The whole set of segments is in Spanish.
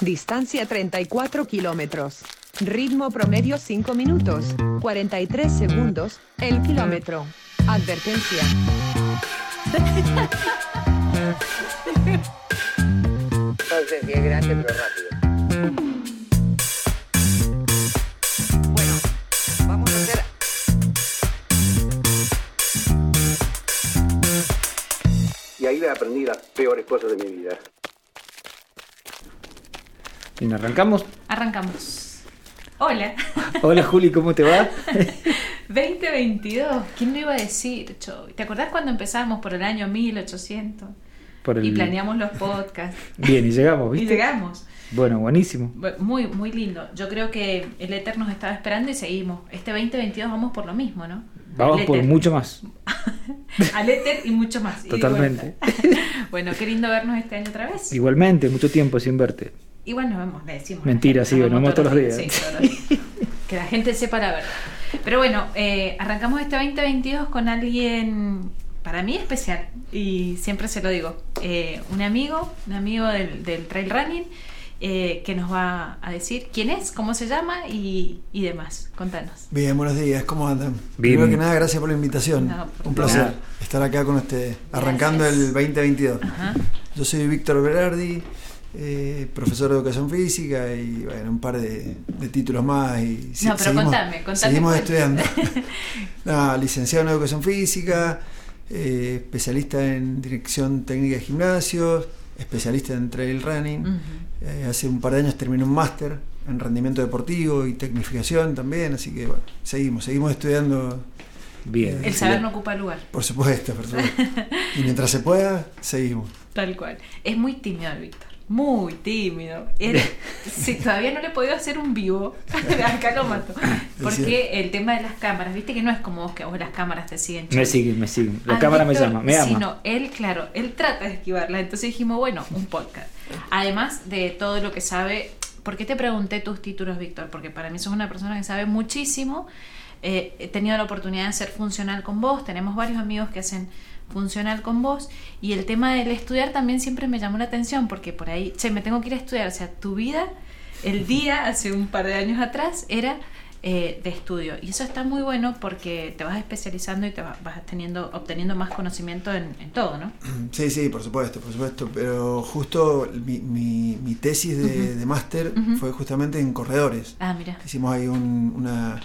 Distancia 34 kilómetros. Ritmo promedio 5 minutos. 43 segundos. El kilómetro. Advertencia. Si es grande, pero rápido. Bueno, vamos a hacer. Y ahí aprendí las peores cosas de mi vida. Bien, arrancamos. Arrancamos. Hola. Hola Juli, ¿cómo te va? 2022. ¿Quién lo iba a decir, Choy? ¿Te acordás cuando empezamos por el año 1800? Por el- Y planeamos los podcasts. Bien, y llegamos, Y ¿viste? llegamos. Bueno, buenísimo. Bu- Muy, muy lindo. Yo creo que el Éter nos estaba esperando y seguimos. Este 2022 vamos por lo mismo, ¿no? Vamos por mucho más. Al Éter y mucho más. y Totalmente. bueno, qué lindo vernos este año otra vez. Igualmente, mucho tiempo sin verte. Igual nos vemos, le decimos. Mentira, sí, nos vemos todos los días. Sí, todos los días. que la gente sepa la verdad. Pero bueno, eh, arrancamos este 2022 con alguien para mí especial y siempre se lo digo. Eh, un amigo, un amigo del, del trail running eh, que nos va a decir quién es, cómo se llama y, y demás. Contanos. Bien, buenos días, ¿cómo andan? Bien. Primero que nada, gracias por la invitación. No, por Un placer nada. estar acá con ustedes, arrancando Gracias. el 2022. Ajá. Yo soy Víctor Berardi, eh, profesor de educación física y bueno, un par de, de títulos más. Y si- No, pero contame, contame Seguimos cuál. estudiando. No, licenciado en educación física, eh, especialista en dirección técnica de gimnasios, especialista en trail running. Eh, hace un par de años terminé un máster en rendimiento deportivo y tecnificación también, así que bueno, seguimos, seguimos estudiando, Bien. El saber no ocupa lugar. por supuesto, por supuesto. Y mientras se pueda, seguimos. Tal cual. Es muy tímido el Víctor. Muy tímido. Él, sí, todavía no le he podido hacer un vivo. Acá lo mato. Porque el tema de las cámaras, viste que no es como vos que vos las cámaras te siguen. Me siguen, me siguen. La Al cámara me llama, me ama. sí, no, él, claro, él trata de esquivarla. Entonces dijimos, bueno, un podcast. Además de todo lo que sabe. ¿Por qué te pregunté tus títulos, Víctor? Porque para mí sos una persona que sabe muchísimo. Eh, he tenido la oportunidad de ser funcional con vos. Tenemos varios amigos que hacen funcional con vos. Y el tema del estudiar también siempre me llamó la atención. Porque por ahí, che, me tengo que ir a estudiar. O sea, tu vida, el día, hace un par de años atrás, era eh, de estudio. Y eso está muy bueno porque te vas especializando y te va- vas teniendo, obteniendo más conocimiento en, en todo, ¿no? Sí, sí, por supuesto, por supuesto. Pero justo mi, mi- mi tesis de, de máster fue justamente en corredores. Ah, mira. Hicimos ahí un- una,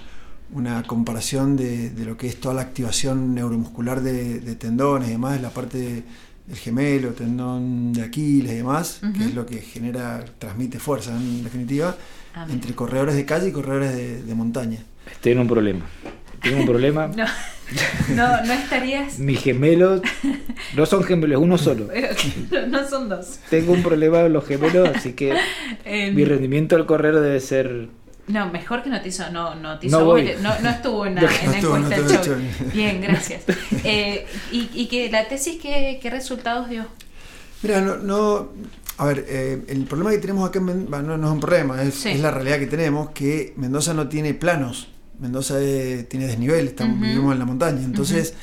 una comparación de, de lo que es toda la activación neuromuscular de, de tendones y demás, la parte de- del gemelo, tendón de Aquiles y demás, que es lo que genera, transmite fuerza en definitiva, Ah, entre corredores de calle y corredores de, de montaña. Estoy en un problema. Tengo un problema. No, no, no estarías. Mis gemelos no son gemelos, uno solo. no son dos. Tengo un problema con los gemelos, así que Eh, mi rendimiento al correr debe ser. No, mejor que no te hizo, no, no te No voy. no, no estuvo en la, No encuesta del show. hecho. Bien, gracias. Eh, y, y que la tesis, ¿qué, qué resultados dio? Mira, no, no a ver, eh, el problema que tenemos acá en Mendoza, no, no es un problema, es, Sí. es la realidad que tenemos, que Mendoza no tiene planos, Mendoza eh, tiene desnivel, estamos, vivimos en la montaña, entonces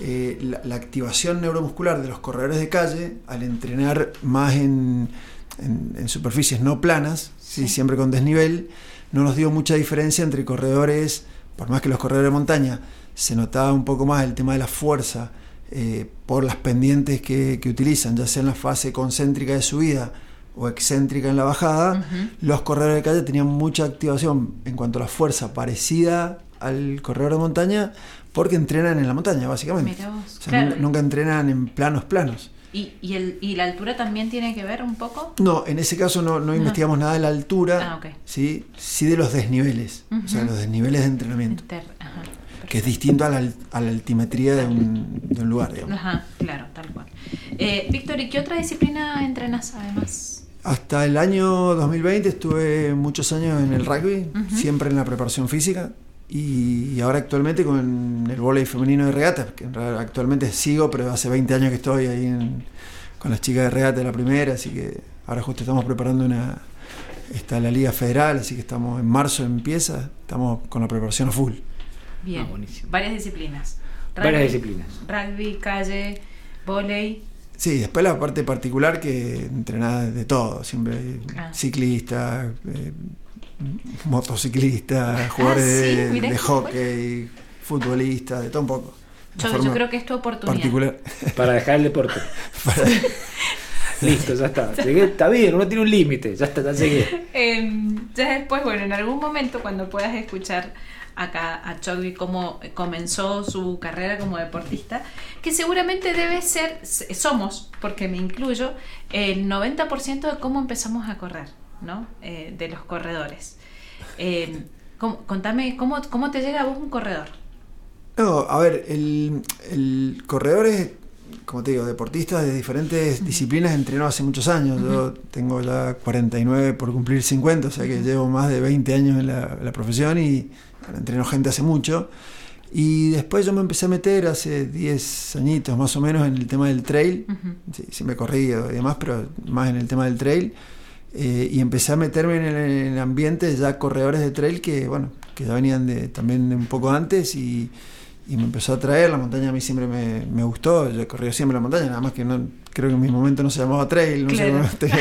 eh, la, la activación neuromuscular de los corredores de calle, al entrenar más en, en- en superficies no planas, ¿sí? Sí. siempre con desnivel, no nos dio mucha diferencia entre corredores, por más que los corredores de montaña se notaba un poco más el tema de la fuerza eh, por las pendientes que, que utilizan, ya sea en la fase concéntrica de subida o excéntrica en la bajada, los corredores de calle tenían mucha activación en cuanto a la fuerza parecida al corredor de montaña porque entrenan en la montaña, básicamente. Vos, O sea, claro. nunca entrenan en planos planos. ¿Y, y, el, ¿Y la altura también tiene que ver un poco? No, en ese caso no, no investigamos nada de la altura, Ah. ¿sí? sí de los desniveles, o sea, los desniveles de entrenamiento, Inter- ajá, que es distinto a la, al- a la altimetría de un, de un lugar, digamos. Ajá, claro, tal cual. Eh, Víctor, ¿y qué otra disciplina entrenas además? Hasta el año 2020 estuve muchos años en el rugby, siempre en la preparación física. Y, ahora actualmente con el vóley femenino de regata, que en realidad actualmente sigo, pero hace 20 años que estoy ahí en- con las chicas de regata de la primera, así que ahora justo estamos preparando una... Está la Liga Federal, así que estamos en marzo empieza, estamos con la preparación a full. Bien, Ah, buenísimo. varias disciplinas. Varias Rugby- disciplinas. Rugby, calle, volei. Sí, después la parte particular que entrenás de todo, siempre Ah. ciclista, eh, motociclista, jugadores Ah, sí, de, hockey, futbolista, de todo un poco. Yo, yo creo que es tu oportunidad. particular. Para dejar el deporte. Listo, ya está. Llegué, está bien, uno tiene un límite. Ya está, ya llegué. Eh, ya después, bueno, en algún momento cuando puedas escuchar acá a Chogui cómo comenzó su carrera como deportista, que seguramente debe ser, somos, porque me incluyo, el 90% de cómo empezamos a correr, ¿no? Eh, de los corredores. Eh, ¿cómo- contame, ¿cómo, ¿cómo te llega a vos un corredor? No, a ver, el, el corredor es, como te digo, deportista de diferentes disciplinas, entrenó hace muchos años. Yo tengo ya 49 por cumplir 50, o sea que llevo más de 20 años en la, en la profesión y bueno, entreno gente hace mucho. Y después yo me empecé a meter hace 10 añitos más o menos en el tema del trail. Ujú. Sí, siempre he corrido y demás, pero más en el tema del trail. Eh, y empecé a meterme en el, en el ambiente de ya corredores de trail que, bueno, que ya venían de, también de un poco antes y, y me empezó a atraer. La montaña a mí siempre me, me gustó. Yo he corrido siempre la montaña, nada más que no, creo que en mi momento no se llamaba trail, no Claro. sé cómo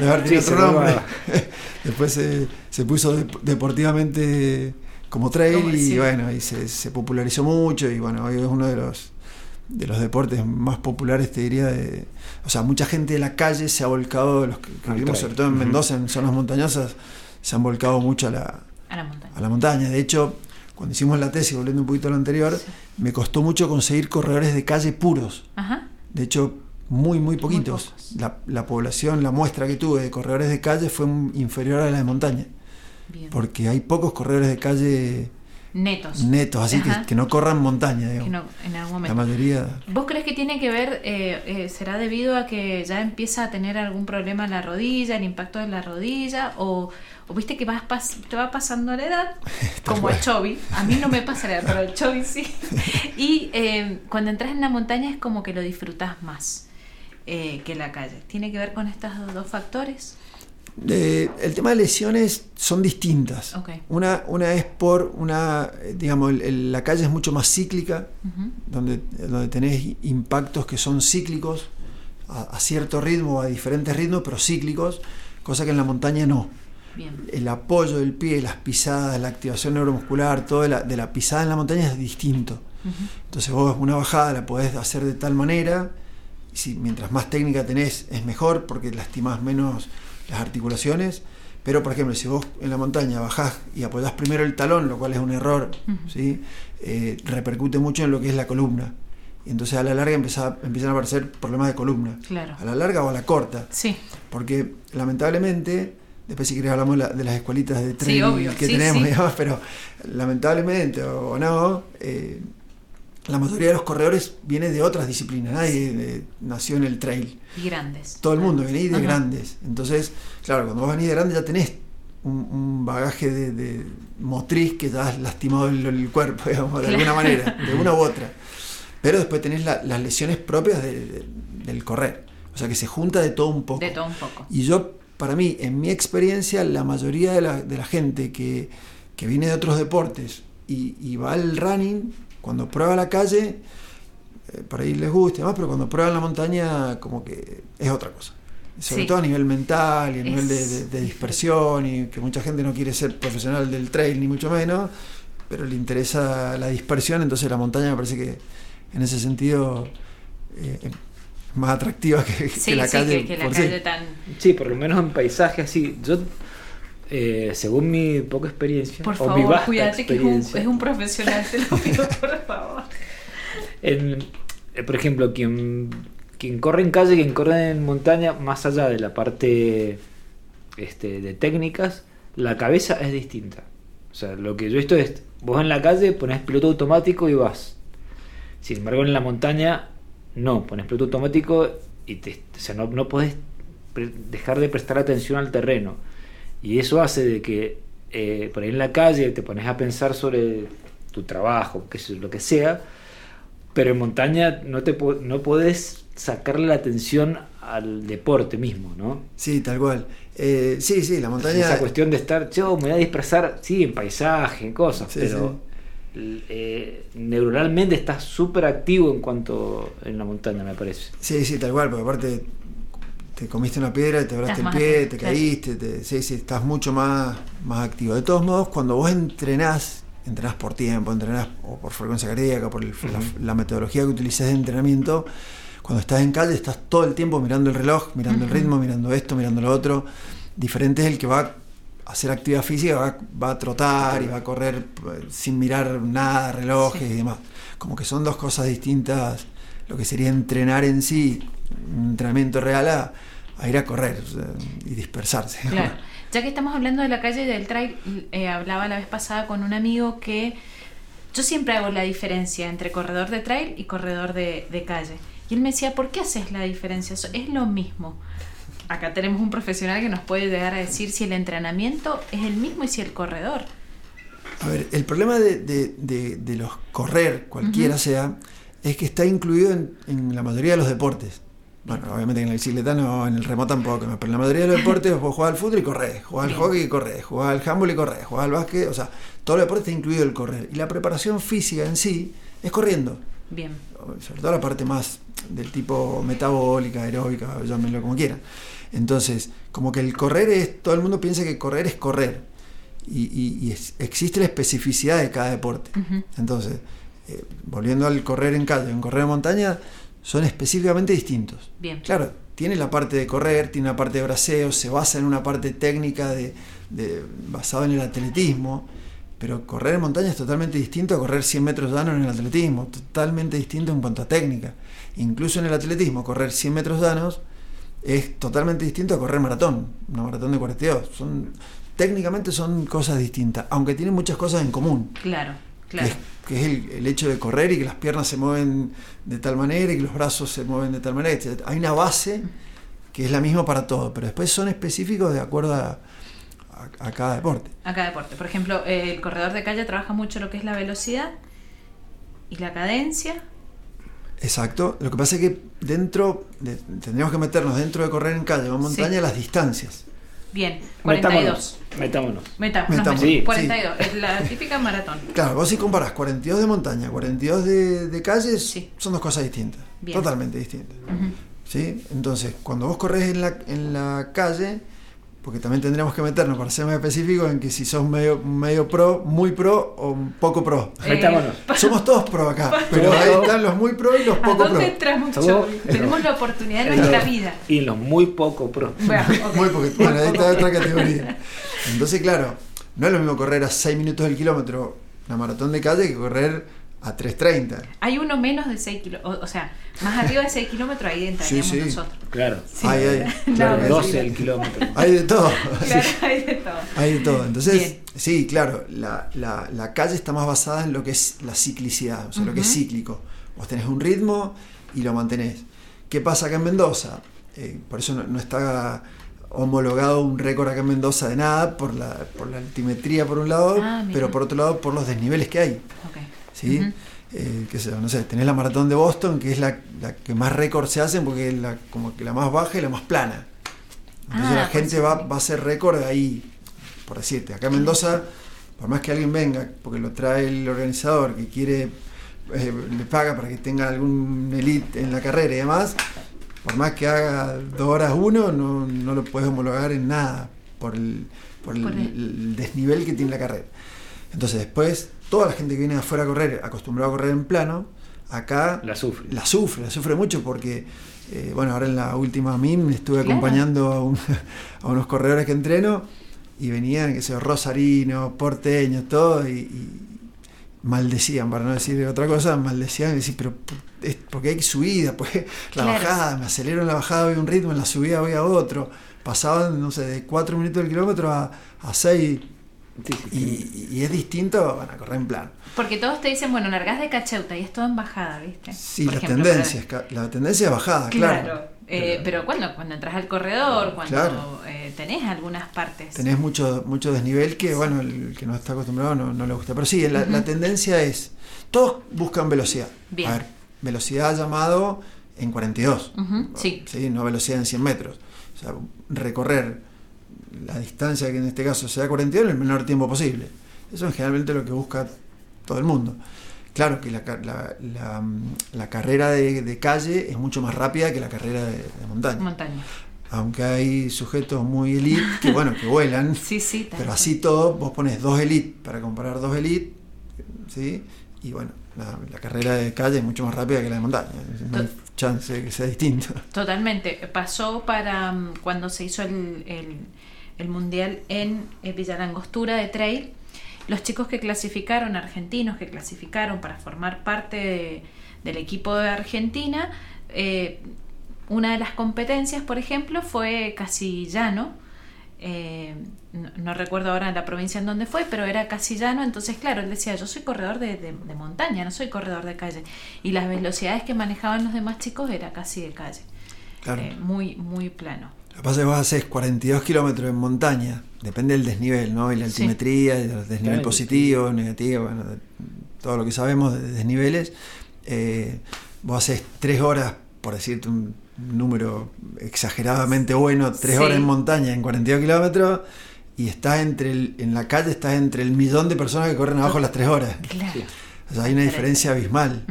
debe haber tenido se otro nombre. llamaba. Después se, se puso dep- deportivamente como trail y bueno, y se, se popularizó mucho y bueno, hoy es uno de los de los deportes más populares, te diría, de, o sea, mucha gente de la calle se ha volcado, los que, que vivimos sobre todo en. Mendoza, en zonas montañosas, se han volcado mucho a la, A la montaña. a la montaña. De hecho, cuando hicimos la tesis, volviendo un poquito a lo anterior, Sí. me costó mucho conseguir corredores de calle puros. Ajá. De hecho, muy, muy poquitos. la, la población, la muestra que tuve de corredores de calle fue inferior a la de montaña. Bien. Porque hay pocos corredores de calle Netos. netos, así que, que no corran montaña, digamos. Que no, en algún La momento. mayoría. ¿Vos crees que tiene que ver, eh, eh, será debido a que ya empieza a tener algún problema en la rodilla, el impacto de la rodilla, o, o viste que vas pas- te va pasando la edad, como cual. Chovy, a mí no me pasa la edad, pero a Chovy sí, y eh, cuando entras en la montaña es como que lo disfrutas más eh, que la calle. ¿Tiene que ver con estos dos factores? Eh, el tema de lesiones son distintas. Una, una es por una, digamos, el- el- la calle es mucho más cíclica, donde, donde tenés impactos que son cíclicos, a, a cierto ritmo, a diferentes ritmos, pero cíclicos, cosa que en la montaña no. Bien. El apoyo del pie, las pisadas, la activación neuromuscular, todo de la, de la pisada en la montaña es distinto. Entonces vos una bajada la podés hacer de tal manera, y si mientras más técnica tenés es mejor porque lastimás menos las articulaciones, pero por ejemplo si vos en la montaña bajás y apoyás primero el talón, lo cual es un error. ¿sí? Eh, repercute mucho en lo que es la columna. Y entonces a la larga empieza- empiezan a aparecer problemas de columna. Claro. A la larga o a la corta. Sí, Porque lamentablemente, después si querés hablamos la- de las escuelitas de obvio, que sí, tenemos, sí. digamos, pero lamentablemente o, o no, eh, la mayoría de los corredores viene de otras disciplinas, nadie nació en el trail. y grandes. Todo el mundo viene de Ajá. grandes. Entonces, claro, cuando vos venís de grande ya tenés un, un bagaje de, de motriz que ya has lastimado el, el cuerpo, digamos, de Claro. alguna manera, de una u otra. Pero después tenés la- las lesiones propias de- de- del correr. O sea que se junta de todo un poco. De todo un poco. Y yo, para mí, en mi experiencia, la mayoría de la, gente que, que viene de otros deportes y, y va al running, cuando prueba la calle, eh, por ahí les gusta y demás, pero cuando prueban la montaña, como que es otra cosa. Sobre Sí. todo a nivel mental y a nivel de, Es de- de dispersión, y que mucha gente no quiere ser profesional del trail, ni mucho menos, pero le interesa la dispersión, entonces la montaña me parece que en ese sentido eh, es más atractiva que, la sí, calle. que, que la por sí. calle tan... Sí, por lo menos en paisaje así. Yo, eh, según mi poca experiencia, Por o mi favor, vasta cuídate que es un, es un profesional, te lo pido por favor. en- eh, por ejemplo, quien, quien corre en calle, quien corre en montaña, más allá de la parte este, de técnicas, la cabeza es distinta. O sea, lo que yo he visto es, vos en la calle pones piloto automático y vas. Sin embargo, en la montaña, no, pones piloto automático y te, o sea, no, no podés dejar de prestar atención al terreno. Y eso hace de que eh, por ahí en la calle te pones a pensar sobre tu trabajo, sé yo, lo que sea, pero en montaña no, te po- no podés sacarle la atención al deporte mismo, ¿no? Sí, tal cual. Eh, sí, sí, la montaña. Esa cuestión de estar, yo me voy a dispersar, sí, en paisaje, en cosas, Sí, pero l- eh, neuronalmente estás súper activo en cuanto en la montaña, me parece. Sí, sí, tal cual, porque aparte te comiste una piedra, te abraste el pie, te claro. caíste, te- sí, sí, estás mucho más, más activo. De todos modos, cuando vos entrenás, entrenás por tiempo, entrenás o por frecuencia cardíaca, por el- la, la metodología que utilices de entrenamiento, cuando estás en calle estás todo el tiempo mirando el reloj, mirando el ritmo, mirando esto, mirando lo otro. Diferente es el que va a hacer actividad física, va, va a trotar y va a correr eh, sin mirar nada, relojes Sí. y demás. Como que son dos cosas distintas, lo que sería entrenar en sí, un entrenamiento real a, a ir a correr y dispersarse. Claro. Ya que estamos hablando de la calle y del trail, eh, hablaba la vez pasada con un amigo que yo siempre hago la diferencia entre corredor de trail y corredor de, de calle. Y él me decía, ¿por qué haces la diferencia? Es lo mismo. Acá tenemos un profesional que nos puede llegar a decir si el entrenamiento es el mismo y si el corredor. A ver, el problema de, de- de- de los correr, cualquiera sea, es que está incluido en, en la mayoría de los deportes. Bueno, obviamente en la bicicleta no, en el remo tampoco, pero en la mayoría de los deportes vos jugás al fútbol y corres, jugás al hockey y corres, jugás al handball y corres, jugás al básquet, o sea, todo el deporte está incluido el correr. Y la preparación física en sí es corriendo, Bien. sobre todo la parte más del tipo metabólica, aeróbica, llámenlo como quieran. Entonces, como que el correr es, todo el mundo piensa que correr es correr. Y, y- y es- existe la especificidad de cada deporte. Entonces, eh, volviendo al correr en calle, en correr en montaña, son específicamente distintos. Bien. Claro, tiene la parte de correr, tiene una parte de braceo, se basa en una parte técnica de, de- basada en el atletismo, pero correr en montaña es totalmente distinto a correr 100 metros llanos en el atletismo, totalmente distinto en cuanto a técnica. Incluso en el atletismo, correr 100 metros llanos es totalmente distinto a correr maratón, una maratón de 42. Son, técnicamente son cosas distintas, aunque tienen muchas cosas en común Claro, claro. que es el, el hecho de correr y que las piernas se mueven de tal manera y que los brazos se mueven de tal manera. Hay una base que es la misma para todo, pero después son específicos de acuerdo a, a- a cada deporte. a cada deporte. Por ejemplo, el corredor de calle trabaja mucho lo que es la velocidad y la cadencia. Exacto. Lo que pasa es que dentro, de- tendríamos que meternos dentro de correr en calle o en montaña Sí. las distancias. Bien, 42. Metámonos. metámonos. Metamos, Metamos, nos sí. metamos. 42, es la típica maratón. Claro, vos si comparás 42 de montaña, 42 de, de calles, Sí. son dos cosas distintas, Bien. totalmente distintas. Ujú. ¿sí? Entonces, cuando vos corres en la, en la calle, porque también tendríamos que meternos para ser más específicos en que si sos medio, medio pro, muy pro o poco pro. Eh. Somos todos pro acá, pero ahí están los muy pro y los ¿A poco pro. Joey? Tenemos la oportunidad de En nuestra vida. Y los muy poco pro. Bueno. Muy poquito. Bueno, ahí está otra categoría. Entonces, claro, no es lo mismo correr a 6 minutos del kilómetro una maratón de calle que correr a 3.30. Hay uno menos de 6 kilómetros, o, o sea, más arriba de 6 kilómetros, ahí entraríamos Sí, sí. nosotros. Claro. Sí. Hay, hay, Claro, no, 12 sí. el kilómetro. hay de todo. Claro, Sí. hay de todo. Hay de todo. Entonces, Bien. sí, claro, la, la- la calle está más basada en lo que es la ciclicidad, o sea, lo que es cíclico. Vos tenés un ritmo y lo mantenés. ¿Qué pasa acá en Mendoza? Eh, por eso no, no está homologado un récord acá en Mendoza de nada, por la, por la altimetría por un lado, Ah, pero por otro lado por los desniveles que hay. Ok. ¿Sí? Ujú. Eh, qué sé yo, no sé, tenés la maratón de Boston, que es la, la que más récords se hacen porque es la, como que la más baja y la más plana. Entonces Ah, la por gente va, va a hacer récord ahí, por decirte. Acá en Mendoza, por más que alguien venga, porque lo trae el organizador, que quiere, eh, le paga para que tenga algún elite en la carrera y demás, por más que haga dos horas uno, no, no lo puedes homologar en nada por el, por el- Por el- el desnivel que tiene la carrera. Entonces después, toda la gente que viene de afuera a correr, acostumbrado a correr en plano, acá La sufre. la sufre, la sufre mucho porque, eh, bueno, ahora en la última MIM estuve Claro. acompañando a, un- a unos corredores que entreno y venían, que sé, yo, rosarinos, porteños, todo, y, y maldecían, para no decir otra cosa, maldecían y decían, pero es porque hay subida, pues la Claro. bajada, me acelero en la bajada voy a un ritmo, en la subida voy a otro. Pasaban, no sé, de 4 minutos del kilómetro a, a 6 Sí, sí, sí. y, y es distinto, van a correr en plano. Porque todos te dicen, bueno, largás de cacheuta y es todo en bajada, ¿viste? Sí, Por la ejemplo, tendencia, es ca- la tendencia es bajada, Claro. claro. eh, pero cuando, cuando entras al corredor, cuando Claro. eh, tenés algunas partes. Tenés mucho, mucho desnivel que, bueno, el que no está acostumbrado no, no le gusta. Pero sí, la, la tendencia es, todos buscan velocidad. Bien. A ver, velocidad llamado en 42. Ujú, sí. No velocidad en 100 metros. O sea, recorrer la distancia que en este caso sea 42 en el menor tiempo posible. Eso es generalmente lo que busca todo el mundo. Claro que la, la- la, mm, la carrera de, de calle es mucho más rápida que la carrera de, de montaña. Montaña. Aunque hay sujetos muy elite que, bueno, que vuelan, Sí, sí. pero así todo, vos pones dos elite para comparar dos elite, ¿sí? Y bueno, la, la carrera de calle es mucho más rápida que la de montaña. No hay chance de que sea distinto. Totalmente. Pasó para mm, cuando se hizo el, el- el mundial en eh, Villa Langostura de Trail. Los chicos que clasificaron, argentinos que clasificaron para formar parte de- del equipo de Argentina, eh, una de las competencias, por ejemplo, fue casi llano. Eh, no, no recuerdo ahora la provincia en donde fue, pero era casi llano. Entonces, claro, él decía: Yo soy corredor de, de- de montaña, no soy corredor de calle. Y las velocidades que manejaban los demás chicos era casi de calle. Claro. Eh, muy, muy plano. Lo que pasa es que vos haces 42 kilómetros en montaña, depende del desnivel, ¿no? Y la Sí. altimetría, y el desnivel Claro, positivo, negativo, bueno, de- todo lo que sabemos de desniveles. Eh, vos haces 3 horas, por decirte un número exageradamente bueno, 3 Sí. horas en montaña en 42 kilómetros y estás entre el, en la calle estás entre el millón de personas que corren abajo las 3 horas. Claro. O sea, hay una diferencia abismal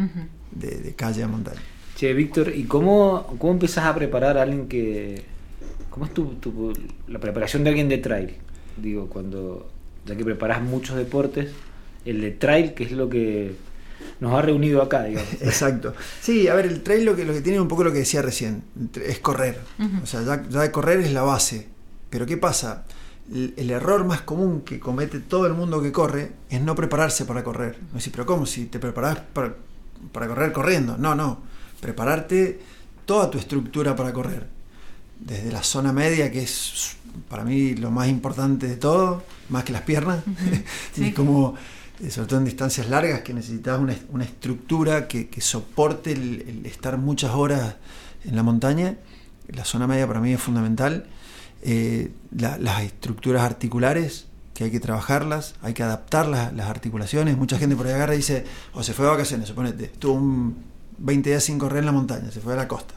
de, de calle a montaña. Che, Víctor, ¿y cómo, cómo empezás a preparar a alguien que... ¿Cómo es tu, tu- la preparación de alguien de trail? Digo, cuando... Ya que preparás muchos deportes, el de trail, que es lo que nos ha reunido acá, digamos. Exacto. Sí, a ver, el trail lo que, lo que tiene un poco lo que decía recién, es correr. O sea, ya, ya de correr es la base. Pero ¿qué pasa? El, el error más común que comete todo el mundo que corre es no prepararse para correr. No decir, pero ¿cómo? Si te preparás para, para correr corriendo. No, no. Prepararte toda tu estructura para correr. Desde la zona media, que es para mí lo más importante de todo, más que las piernas. Sí. y como, eh, sobre todo en distancias largas, que necesitas una, una estructura que, que soporte el, el estar muchas horas en la montaña. La zona media para mí es fundamental. Eh, la- las estructuras articulares, que hay que trabajarlas, hay que adaptar las, las articulaciones. Mucha gente por ahí agarra y dice, o se fue de vacaciones, suponete, estuvo un 20 días sin correr en la montaña, se fue a la costa.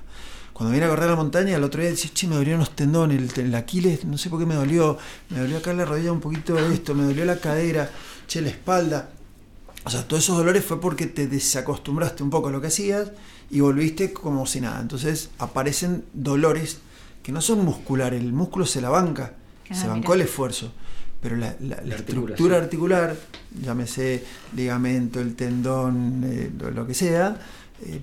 Cuando viene a correr a la montaña, el otro día dice, che, me dolieron los tendones, el, el Aquiles, no sé por qué me dolió, me dolió acá la rodilla un poquito de esto, me dolió la cadera, che, la espalda. O sea, todos esos dolores fue porque te desacostumbraste un poco a lo que hacías y volviste como si nada. Entonces aparecen dolores que no son musculares, el músculo se la banca, Ah, se bancó mira. el esfuerzo. Pero la, la- la La estructura articular, llámese ligamento, el tendón, eh, lo, lo que sea, eh,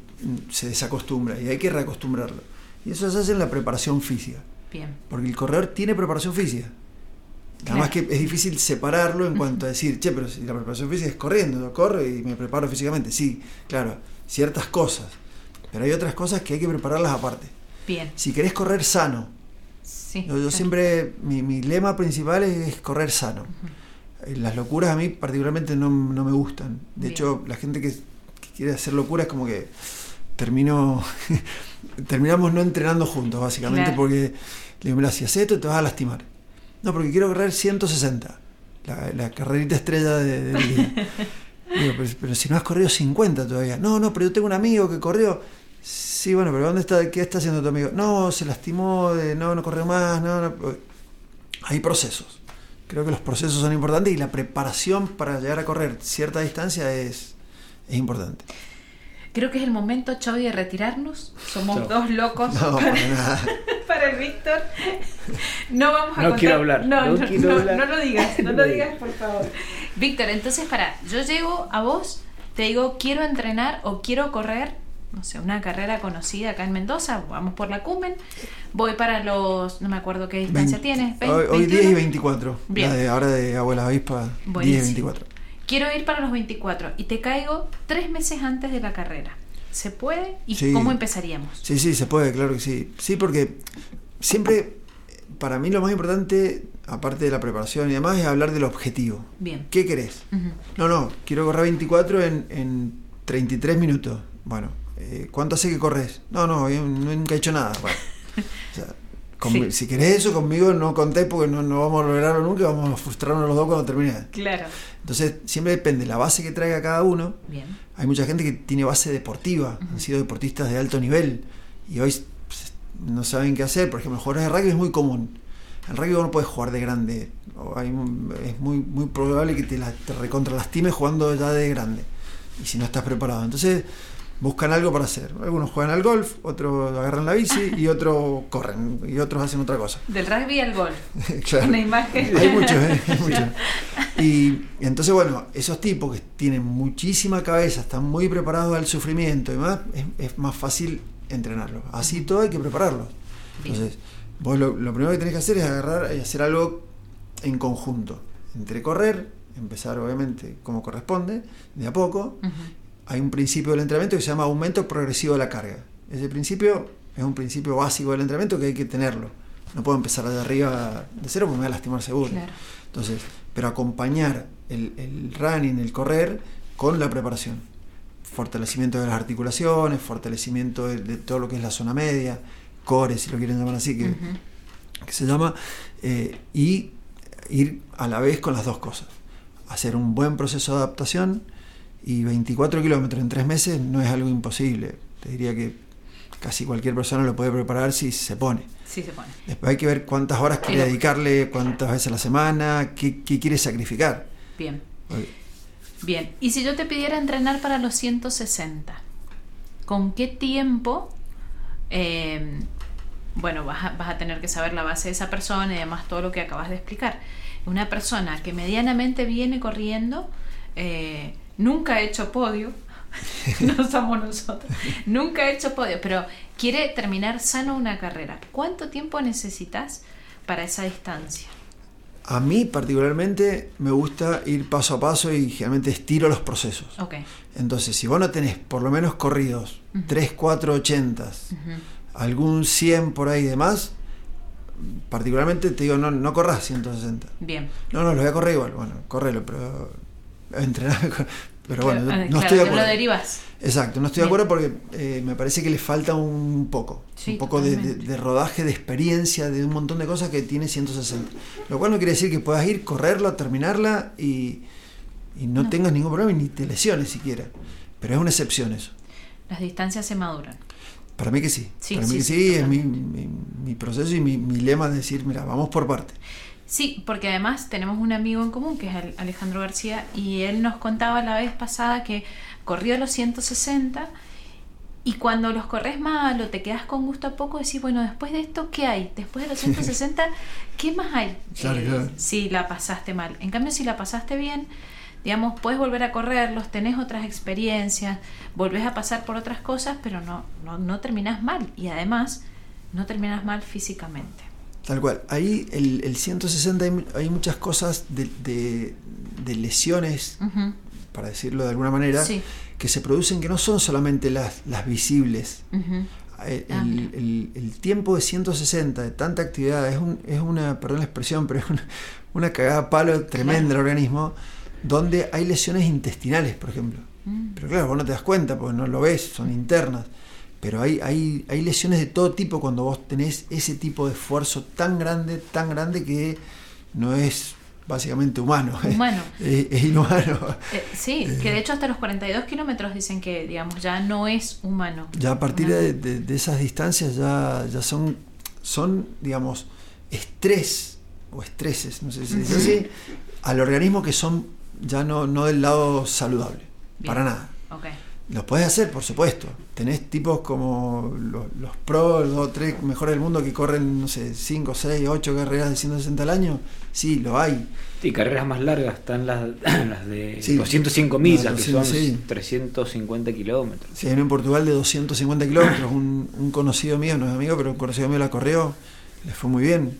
se desacostumbra y hay que reacostumbrarlo. Y eso se hace en la preparación física. Bien. Porque el corredor tiene preparación física. Nada más que es difícil separarlo en cuanto a decir, che, pero si la preparación física es corriendo, yo corro y me preparo físicamente. Sí, claro, ciertas cosas. Pero hay otras cosas que hay que prepararlas aparte. Bien. Si querés correr sano, Sí. yo, yo claro. siempre, mi, mi lema principal es, correr sano. Eh, Las locuras a mí particularmente no, no me gustan. De Bien. hecho, la gente que, que quiere hacer locuras como que termino terminamos no entrenando juntos, básicamente, Claro. porque le digo, mira, si haces esto te vas a lastimar. No, porque quiero correr 160, la, la carrerita estrella de, del día. Digo, pero, pero si no has corrido 50 todavía. No, no, pero yo tengo un amigo que corrió. Sí, bueno, pero ¿dónde está? ¿Qué está haciendo tu amigo? No, se lastimó, de, no, no corrió más, no, no. Hay procesos. Creo que los procesos son importantes y la preparación para llegar a correr cierta distancia es, es importante. Creo que es el momento, Chovy, de retirarnos. Somos dos locos No, para, el Víctor. No vamos a No contar- quiero hablar, No, no no, quiero no, hablar. no lo digas, no No lo digas, por favor. Víctor, entonces, para, yo llego a vos, te digo, quiero entrenar o quiero correr, no sé, una carrera conocida acá en Mendoza, vamos por la Cumen, voy para los, no me acuerdo qué distancia Vein- tienes, hoy, hoy 10 y 21. 24. Bien. La de ahora de Abuela Avispa, 10 y Buenísimo. 24. Quiero ir para los 24 y te caigo tres meses antes de la carrera. ¿Se puede? ¿Y Sí. cómo empezaríamos? Sí, sí, se puede, claro que sí. Sí, porque siempre, para mí lo más importante, aparte de la preparación y demás, es hablar del objetivo. Bien. ¿Qué querés? No, no, quiero correr 24 en, en 33 minutos. Bueno, eh, ¿cuánto hace que corres? No, no, yo nunca he hecho nada. Bueno, o sea, Si querés eso conmigo, no contés porque no, no vamos a lograrlo nunca, vamos a frustrarnos los dos cuando termine. Claro. Entonces, siempre depende la base que traiga cada uno. Bien. Hay mucha gente que tiene base deportiva, han sido deportistas de alto nivel y hoy pues, no saben qué hacer. Por ejemplo, jugadores de rugby es muy común. El rugby vos no puedes jugar de grande. O hay un- es muy, muy probable que te, la, te recontra lastimes jugando ya de grande. Y si no estás preparado. Entonces buscan algo para hacer. Algunos juegan al golf, otros agarran la bici y otros corren. Y otros hacen otra cosa. Del rugby al golf. Claro. Una imagen. Hay muchos, ¿eh? Hay muchos. Y, y entonces, bueno, esos tipos que tienen muchísima cabeza, están muy preparados al sufrimiento y más, es, es más fácil entrenarlos. Así todo hay que prepararlos. Entonces, vos lo, lo primero que tenés que hacer es agarrar y hacer algo en conjunto. Entre correr, empezar obviamente como corresponde, de a poco. Ujú. Hay un principio del entrenamiento que se llama aumento progresivo de la carga. Ese principio es un principio básico del entrenamiento que hay que tenerlo. No puedo empezar de arriba de cero porque me voy a lastimar seguro. Claro. Entonces, pero acompañar el, el running, el correr, con la preparación. Fortalecimiento de las articulaciones, fortalecimiento de, de todo lo que es la zona media, core, si lo quieren llamar así, que se llama, eh, y ir a la vez con las dos cosas. Hacer un buen proceso de adaptación y 24 kilómetros en tres meses no es algo imposible. Te diría que casi cualquier persona lo puede preparar si se pone. Sí se pone. Después hay que ver cuántas horas quiere dedicarle, cuántas veces a la semana, qué, qué quiere sacrificar. Bien. Bien. Y si yo te pidiera entrenar para los 160, ¿con qué tiempo? eh, bueno, vas a, vas a tener que saber la base de esa persona y además todo lo que acabas de explicar. Una persona que medianamente viene corriendo, eh, nunca ha hecho podio, no somos nosotros, nunca ha hecho podio, pero quiere terminar sano una carrera. ¿Cuánto tiempo necesitas para esa distancia? A mí particularmente me gusta ir paso a paso y generalmente estiro los procesos. Ok. Entonces, si vos no tenés por lo menos corridos, Ujú. 3, 4, 80, Ujú. algún 100 por ahí de más, particularmente te digo, no, no corras 160. Bien. No, no, lo voy a correr igual. Bueno, correlo, pero entrenar. Pero bueno, Claro, no ah, claro, estoy de lo acuerdo. derivas. Exacto, no estoy de acuerdo porque eh, me parece que le falta un poco, Sí, un poco de, de- de rodaje, de experiencia, de un montón de cosas que tiene 160. Lo cual no quiere decir que puedas ir, correrla, terminarla y, y no, No. tengas ningún problema ni te lesiones siquiera. Pero es una excepción eso. Las distancias se maduran. Para mí que sí. Sí, Para mí sí, que sí, es mi, mi- mi proceso y mi, mi lema es decir, mira, vamos por parte. Sí, porque además tenemos un amigo en común que es Al- Alejandro García y él nos contaba la vez pasada que corrió los 160 y cuando los corres mal o te quedas con gusto a poco decís, bueno, después de esto, ¿qué hay? Después de los 160, ¿qué más hay? Claro. Si la pasaste mal. En cambio, si la pasaste bien, digamos, puedes volver a correrlos, tenés otras experiencias, volvés a pasar por otras cosas, pero no, no, no terminás mal y además no terminás mal físicamente. Tal cual. Ahí el, el 160 hay, mu- hay muchas cosas de, de- de lesiones, para decirlo de alguna manera, Sí. que se producen que no son solamente las, las visibles. El, Ah, el- el- tiempo de 160, de tanta actividad, es, un- es una, perdón la expresión, pero es una, una cagada a palo tremenda del organismo, donde hay lesiones intestinales, por ejemplo. Mm. Pero claro, vos no te das cuenta porque no lo ves, son internas. Pero hay, hay, hay lesiones de todo tipo cuando vos tenés ese tipo de esfuerzo tan grande, tan grande que no es básicamente humano. Humano. es, es inhumano. Eh, sí, que de hecho hasta los 42 kilómetros dicen que, digamos, ya no es humano. Ya a partir de, de- de esas distancias ya, ya son, son, digamos, estrés o estreses, no sé si es así, al organismo que son ya no, no del lado saludable, Bien. para nada. Ok. Los puedes hacer, por supuesto. Tenés tipos como los, los pros, los dos, tres mejores del mundo que corren, no sé, 5, 6, 8 carreras de 160 al año. Sí, lo hay. Y carreras más largas están las, las de Sí. 205 millas, No, que 200, son sí. 350 kilómetros. Sí, hay uno en Portugal de 250 kilómetros. Un, un conocido mío, no es amigo, pero un conocido mío la corrió. Le fue muy bien.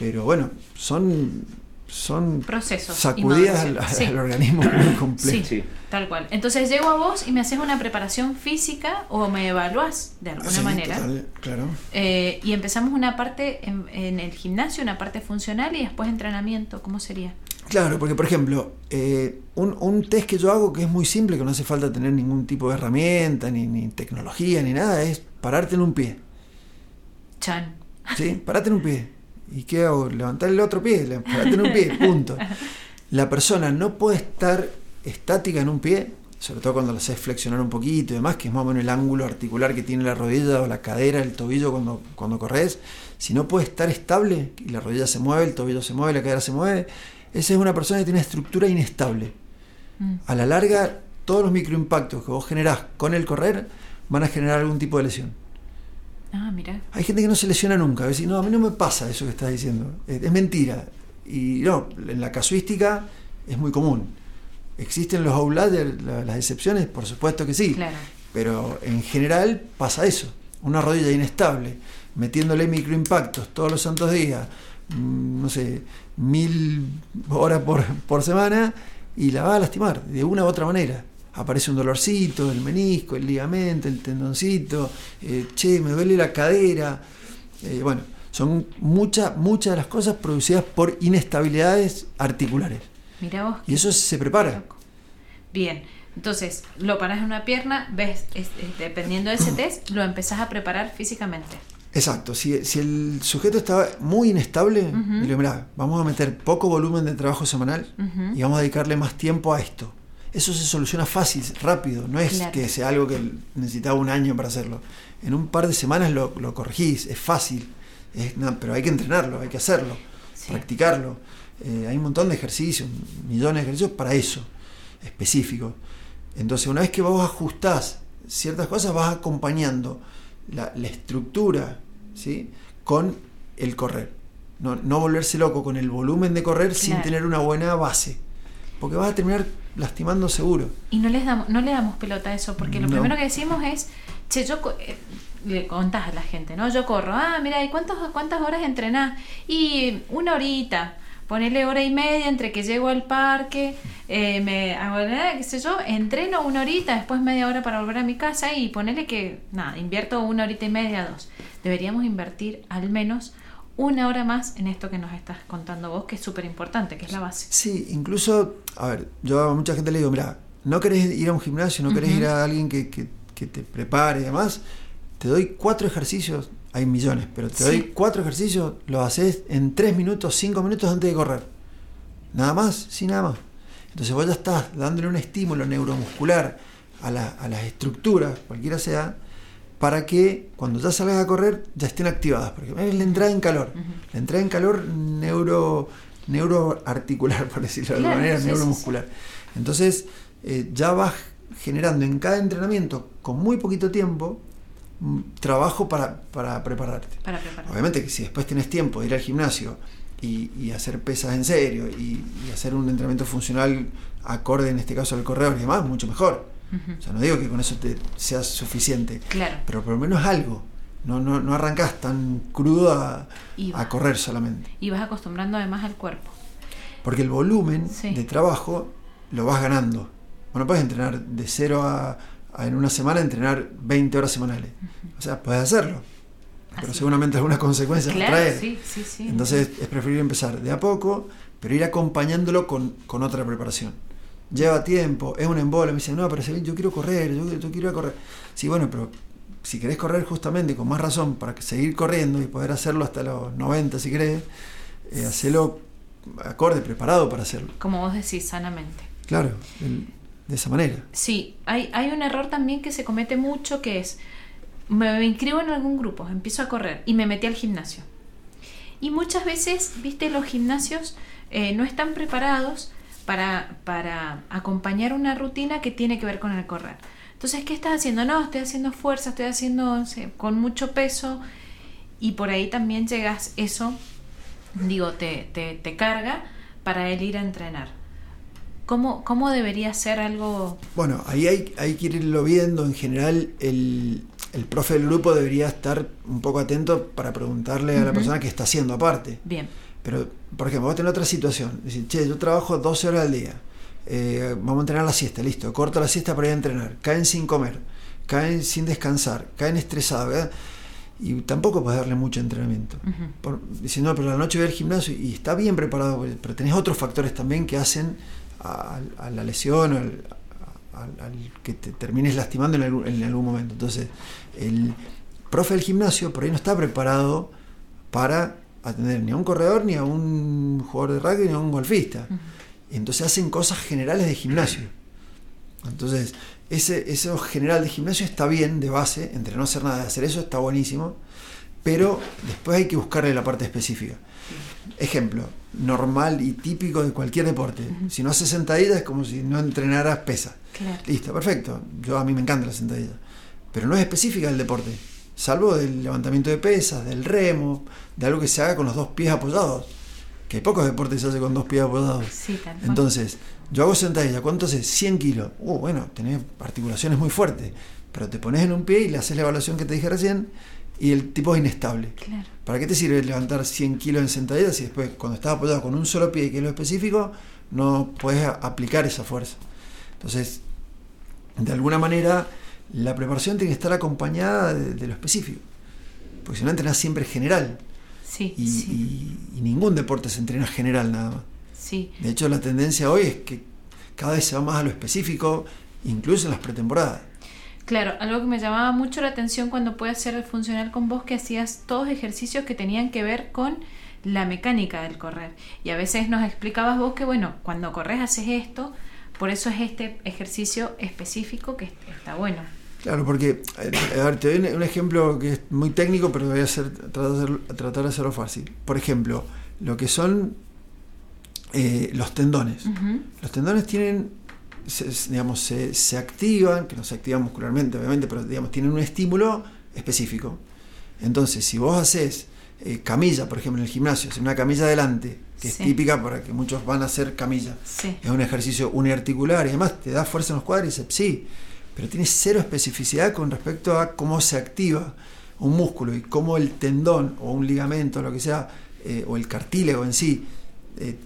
Pero bueno, son, son Procesos sacudidas al, maduración. Sí. al organismo muy Sí. Sí. tal cual. Entonces llego a vos y me haces una preparación física o me evaluás de alguna Sí, manera. total, claro. Eh, y empezamos una parte en, en el gimnasio, una parte funcional y después entrenamiento. ¿Cómo sería? Claro, porque por ejemplo, eh, un, un test que yo hago que es muy simple, que no hace falta tener ningún tipo de herramienta, ni, ni tecnología, ni nada, es pararte en un pie. Chan. ¿Sí? Parate en un pie. ¿Y qué hago? Levantar el otro pie, parate en un pie, punto. La persona no puede estar estática en un pie sobre todo cuando lo haces flexionar un poquito y demás, que es más o menos el ángulo articular que tiene la rodilla o la cadera, el tobillo cuando, cuando corres, si no puede estar estable y la rodilla se mueve, el tobillo se mueve, la cadera se mueve, esa es una persona que tiene estructura inestable. Mm. A la larga, todos los microimpactos que vos generás con el correr van a generar algún tipo de lesión. Ah, mira. Hay gente que no se lesiona nunca, a no, a mí no me pasa eso que estás diciendo, es, es mentira. Y no, en la casuística es muy común. ¿Existen los outliers, la- las excepciones? Por supuesto que sí. Claro. Pero en general pasa eso. Una rodilla inestable, metiéndole microimpactos todos los santos días, mm, no sé, mil horas por, por semana, y la va a lastimar de una u otra manera. Aparece un dolorcito, el menisco, el ligamento, el tendoncito, eh, che, me duele la cadera. Eh, bueno, son muchas, muchas de las cosas producidas por inestabilidades articulares. Mira vos. Y eso se prepara. Bien, entonces lo paras en una pierna, ves, es- es- dependiendo de ese test, lo empezás a preparar físicamente. Exacto, si, si el sujeto está muy inestable, Ujú. dile, mira, vamos a meter poco volumen de trabajo semanal y vamos a dedicarle más tiempo a esto. Eso se soluciona fácil, rápido, no es Claro. que sea algo que necesitaba un año para hacerlo. En un par de semanas lo, lo corregís, es fácil, es, no, pero hay que entrenarlo, hay que hacerlo, Sí. practicarlo. Eh, hay un montón de ejercicios, millones de ejercicios para eso, específicos. Entonces, una vez que vos ajustás ciertas cosas, vas acompañando la, la estructura ¿sí? con el correr. No, no volverse loco con el volumen de correr sin tener una buena base. Porque vas a terminar lastimando seguro. Y no les damos, no le damos pelota a eso, porque lo No. primero que decimos es, che, yo eh, le contás a la gente, ¿no? Yo corro, ah, mira, ¿y cuántas, cuántas horas entrenás? Y una horita, ponele hora y media entre que llego al parque, eh, me hago, eh, qué sé yo, entreno una horita, después media hora para volver a mi casa y ponele que, nada, invierto una horita y media, dos. Deberíamos invertir al menos una hora más en esto que nos estás contando vos, que es súper importante, que es la base. Sí, incluso, a ver, yo a mucha gente le digo, mira, no querés ir a un gimnasio, no querés ir a alguien que, que- que te prepare y demás, te doy cuatro ejercicios, hay millones, pero te Sí. doy cuatro ejercicios, los haces en tres minutos, cinco minutos antes de correr. Nada más, sí, nada más. Entonces vos ya estás dándole un estímulo neuromuscular a, la- a las estructuras, cualquiera sea, para que cuando ya salgas a correr ya estén activadas. Porque es la entrada en calor. La entrada en calor neuro, neuroarticular, por decirlo de alguna manera, sí, sí, neuromuscular. Entonces eh, ya vas generando en cada entrenamiento, con muy poquito tiempo, mm, trabajo para, para prepararte. Para preparar. Obviamente que si después tienes tiempo de ir al gimnasio y, y hacer pesas en serio y, y hacer un entrenamiento funcional acorde en este caso al corredor y demás, mucho mejor. O sea, no digo que con eso te sea suficiente, Claro. pero por lo menos algo. No, no, no arrancas tan crudo a, correr solamente. Y vas acostumbrando además al cuerpo. Porque el volumen Sí. de trabajo lo vas ganando. Bueno, puedes entrenar de cero a, a en una semana entrenar 20 horas semanales. O sea, puedes hacerlo. Pero seguramente algunas consecuencias Claro, traer. sí, sí, sí. Entonces es preferible empezar de a poco, pero ir acompañándolo con, con otra preparación. Lleva tiempo, es un embole, me dicen, no, pero yo quiero correr, yo, yo quiero ir a correr. Sí, bueno, pero si querés correr justamente con más razón para seguir corriendo y poder hacerlo hasta los 90 si querés, eh, hacelo acorde, preparado para hacerlo. Como vos decís, sanamente. Claro, el- de esa manera. Sí, hay, hay un error también que se comete mucho que es, me inscribo en algún grupo, empiezo a correr y me metí al gimnasio. Y muchas veces, viste, los gimnasios eh, no están preparados para, para acompañar una rutina que tiene que ver con el correr. Entonces, ¿qué estás haciendo? No, estoy haciendo fuerza, estoy haciendo con mucho peso y por ahí también llegas eso, digo, te, te, te carga para él ir a entrenar. ¿Cómo, ¿Cómo debería ser algo Bueno, ahí hay, hay que irlo viendo. En general, el, el profe del grupo debería estar un poco atento para preguntarle a la persona qué está haciendo aparte. bien? Pero, por ejemplo, vos tenés otra situación. Decir, che, yo trabajo 12 horas al día. Eh, vamos a entrenar la siesta, listo. Corto la siesta para ir a entrenar. Caen sin comer. Caen sin descansar. Caen estresados. ¿verdad? Y tampoco puedes darle mucho entrenamiento. Por, diciendo, no, pero a la noche voy al gimnasio y está bien preparado, pero tenés otros factores también que hacen a, a la lesión, al, al- al que te termines lastimando en algún, en algún momento. Entonces, el profe del gimnasio por ahí no está preparado para atender ni a un corredor, ni a un jugador de rugby, ni a un golfista. Entonces hacen cosas generales de gimnasio. Entonces, ese, eso general de gimnasio está bien de base, entre no hacer nada de hacer eso está buenísimo, pero después hay que buscarle la parte específica. Ejemplo, normal y típico de cualquier deporte. Si no haces sentadillas es como si no entrenaras pesa. Claro. Listo, perfecto. Yo a mí me encanta la sentadilla. Pero no es específica del deporte. Salvo del levantamiento de pesas, del remo, de algo que se haga con los dos pies apoyados. Que hay pocos deportes que se hace con dos pies apoyados. Sí, tal cual. Entonces, yo hago sentadilla, ¿cuánto haces? 100 kilos. Uh, bueno, tenés articulaciones muy fuertes. Pero te pones en un pie y le haces la evaluación que te dije recién y el tipo es inestable. Claro. ¿Para qué te sirve levantar 100 kilos en sentadilla si después, cuando estás apoyado con un solo pie, que es lo específico, no puedes aplicar esa fuerza? Entonces, de alguna manera, la preparación tiene que estar acompañada de, de lo específico. Porque si no, entrenas siempre general. Sí, Y, sí, y- y ningún deporte se entrena general nada más. sí. De hecho, la tendencia hoy es que cada vez se va más a lo específico, incluso en las pretemporadas. Claro, algo que me llamaba mucho la atención cuando pude hacer el funcional con vos, que hacías todos ejercicios que tenían que ver con la mecánica del correr. Y a veces nos explicabas vos que, bueno, cuando corres haces esto, por eso es este ejercicio específico que est- está bueno. Claro, porque, eh, a ver, te doy un- ejemplo que es muy técnico, pero voy a hacer, tratar, de hacerlo, tratar de hacerlo fácil. Por ejemplo, lo que son eh, los tendones. Los tendones tienen, se, se- digamos, se, se activan, que no se activan muscularmente, obviamente, pero digamos, tienen un estímulo específico. Entonces, si vos haces eh, camilla, por ejemplo, en el gimnasio, haces una camilla adelante, que Sí. es típica para que muchos van a hacer camilla. Sí, Es un ejercicio uniarticular y además te da fuerza en los cuádriceps, sí, pero tiene cero especificidad con respecto a cómo se activa un músculo y cómo el tendón o un ligamento, lo que sea, eh, o el cartílago en sí, eh,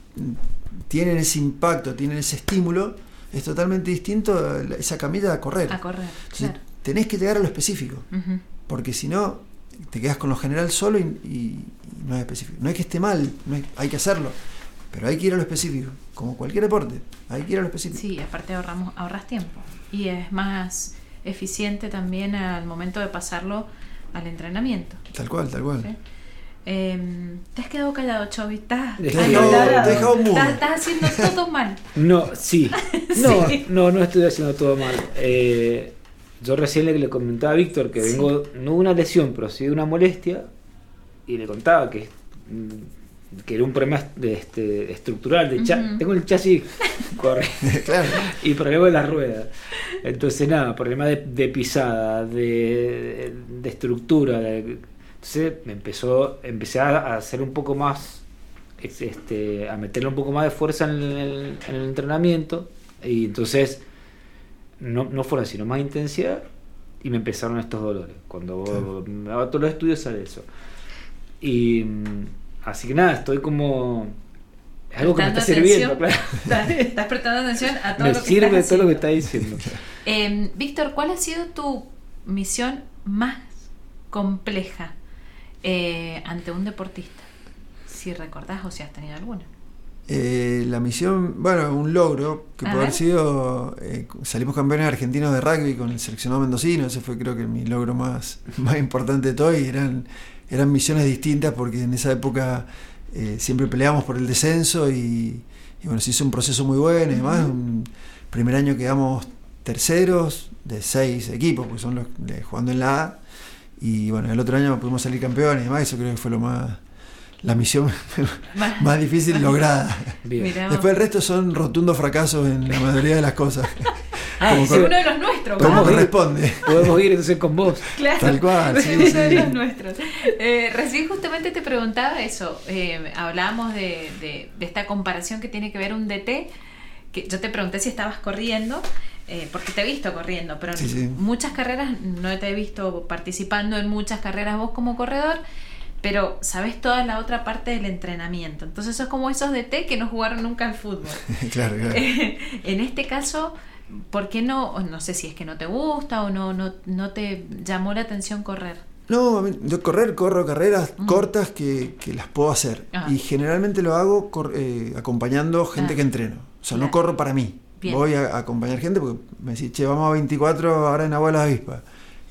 tienen ese impacto, tienen ese estímulo, es totalmente distinto a esa camilla a correr. a correr, Entonces, claro. tenés que llegar a lo específico, porque si no, te quedas con lo general solo y, y- y no es específico. No es que esté mal, no es- hay que hacerlo, pero hay que ir a lo específico, como cualquier deporte, hay que ir a lo específico. Sí, aparte ahorramos, ahorras tiempo. Y es más eficiente también al momento de pasarlo al entrenamiento. Tal cual, tal cual. ¿sí? Em, te has quedado callado, Chovi. Estás, estás haciendo todo mal. No, sí. No, Sí. no, no estoy haciendo todo mal. Eh, yo recién le, le comentaba a Víctor que Sí. vengo, no de una lesión, pero sí de una molestia, y le contaba que, mm, que era un problema de, este, estructural. De Ujú. Tengo el chasis corre, claro. y problema de la rueda. Entonces, nada, problema de, de pisada, de, de estructura. de- entonces, me empezó, empecé a hacer un poco más este, a meterle un poco más de fuerza en el, en el entrenamiento y entonces no, no fueron sino más intensidad y me empezaron estos dolores cuando hago todos los estudios sale eso y mm, así que nada estoy como es algo que me está sirviendo claro. Estás, estás prestando atención a todo me lo que sirve estás todo lo que está diciendo. Em, Víctor, ¿cuál ha sido tu misión más compleja eh, ante un deportista? Si recordás o si has tenido alguna. Eh, la misión, bueno, un logro que puede haber sido, eh, salimos campeones argentinos de rugby con el seleccionado mendocino, ese fue creo que mi logro más, más importante de todo y eran, eran misiones distintas porque en esa época eh, siempre peleábamos por el descenso y, y bueno, se hizo un proceso muy bueno y además un primer año quedamos terceros de seis equipos, porque son los de- jugando en la A. Y bueno, el otro año pudimos salir campeones y demás, eso creo que fue lo más, la misión Más- difícil lograda. Bien. Después el resto son rotundos fracasos en la mayoría de las cosas. Ah, Como ¿en Es uno de los nuestros, Como vamos. corresponde. podemos ir entonces con vos Claro, Tal cual, sí, uno sí. de los nuestros. Eh, recién justamente te preguntaba eso. eh, hablábamos de, de- de esta comparación que tiene que ver un DT. Que yo te pregunté si estabas corriendo, eh, porque te he visto corriendo, pero Sí, muchas carreras no te he visto participando en muchas carreras vos como corredor. Pero sabes toda la otra parte del entrenamiento. Entonces sos como esos DT que no jugaron nunca al fútbol. claro, claro. en este caso, ¿por qué no? No sé si es que no te gusta o no, no, no te llamó la atención correr. No, yo correr, corro carreras Mm. cortas que, que las puedo hacer. Ah. Y generalmente lo hago eh, acompañando gente Ah. que entreno. O sea, no corro para mí. Bien. Voy a, a acompañar gente porque me decís, che, vamos a 24 ahora en Abuela Avispa.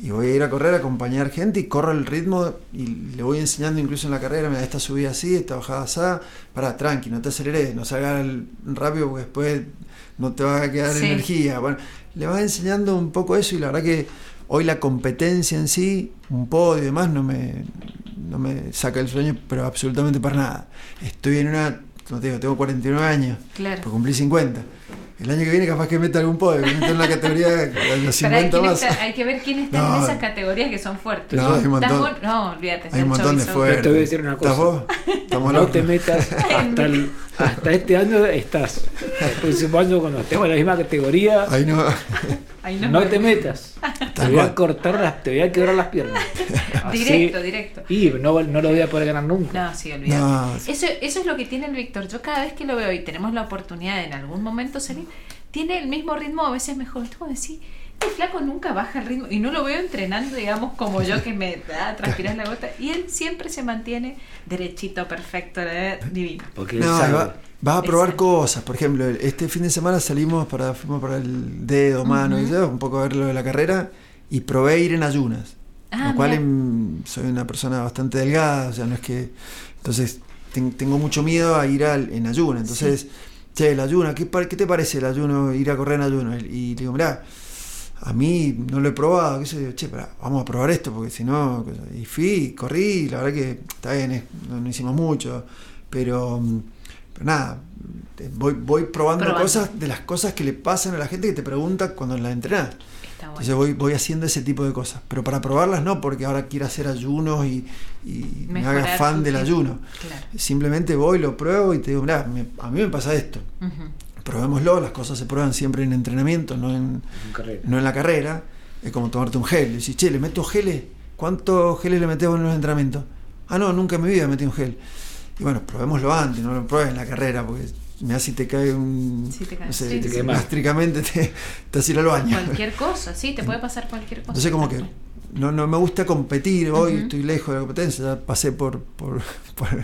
Y voy a ir a correr, a acompañar gente y corro el ritmo y le voy enseñando incluso en la carrera, mira, esta subida así, esta bajada así, para, tranqui, no te aceleres, no salgas rápido porque después no te va a quedar Sí. energía. Bueno, le vas enseñando un poco eso y la verdad que hoy la competencia en sí, un podio y demás, no me, no me saca el sueño, pero absolutamente para nada. Estoy en una, como te digo, tengo 49 años, Claro. por cumplir 50. El año que viene capaz que meta algún podio, meta en la categoría de los Pero hay, 50 quién más. está- hay que ver quién está No. en esas categorías que son fuertes. No, hay un ¿Estás montón. No, olvídate. Hay un montón de fuertes. Te voy a decir una ¿Estás cosa. vos? Estamos No te metas hasta, el- hasta este año estás. El próximo año cuando estemos en la misma categoría, Ahí no. Ahí no, nos te metas. Te voy a cortar las, te voy a quebrar las piernas. Así- Directo, directo. Y no, no lo voy a poder ganar nunca. No, sí, olvídate. No. Eso, eso es lo que tiene el Víctor. Yo cada vez que lo veo y tenemos la oportunidad de en algún momento salir, tiene el mismo ritmo, a veces mejor. Tú decís, este flaco nunca baja el ritmo. Y no lo veo entrenando, digamos, como yo que me da transpirar la gota. Y él siempre se mantiene derechito, perfecto, divino. Porque él No, sabe. Va- vas a probar Exacto. cosas. Por ejemplo, este fin de semana salimos para, fuimos para el dedo, mano, y yo, un poco a ver lo de la carrera, y probé ir en ayunas. Ah, lo cual em, soy una persona bastante delgada, o sea, no es que. Entonces, ten- tengo mucho miedo a ir al, en ayunas. Entonces, che, el ayuno, ¿qué, ¿qué te parece el ayuno, ir a correr en ayuno? Y le digo, mirá, a mí no lo he probado, qué sé yo, che, pará, vamos a probar esto, porque si no. Y fui, corrí, la verdad que está bien, no, no hicimos mucho, pero. Pero nada, voy, voy probando, Probando. cosas de las cosas que le pasan a la gente que te pregunta cuando la bueno. Entonces voy, voy haciendo ese tipo de cosas. Pero para probarlas no, porque ahora quiero hacer ayunos y, y me haga fan del tiempo. ayuno. Claro. Simplemente voy, lo pruebo y te digo, mirá, me- a mí me pasa esto. Probémoslo, las cosas se prueban siempre en entrenamiento, no en, no en la carrera. Es como tomarte un gel. Decís, che, ¿le meto geles? ¿Cuántos geles le metes vos en los entrenamientos? Ah, no, nunca en mi vida metí un gel. Y bueno, probémoslo antes, no lo pruebes en la carrera, porque me si te cae un. Sí, te cae, no sé, sí, te sí. quemas. gástricamente te, te vas a ir al baño. Cualquier cosa, sí, te puede pasar cualquier cosa. Entonces como que no, no me gusta competir, hoy estoy lejos de la competencia, ya pasé por, por, por-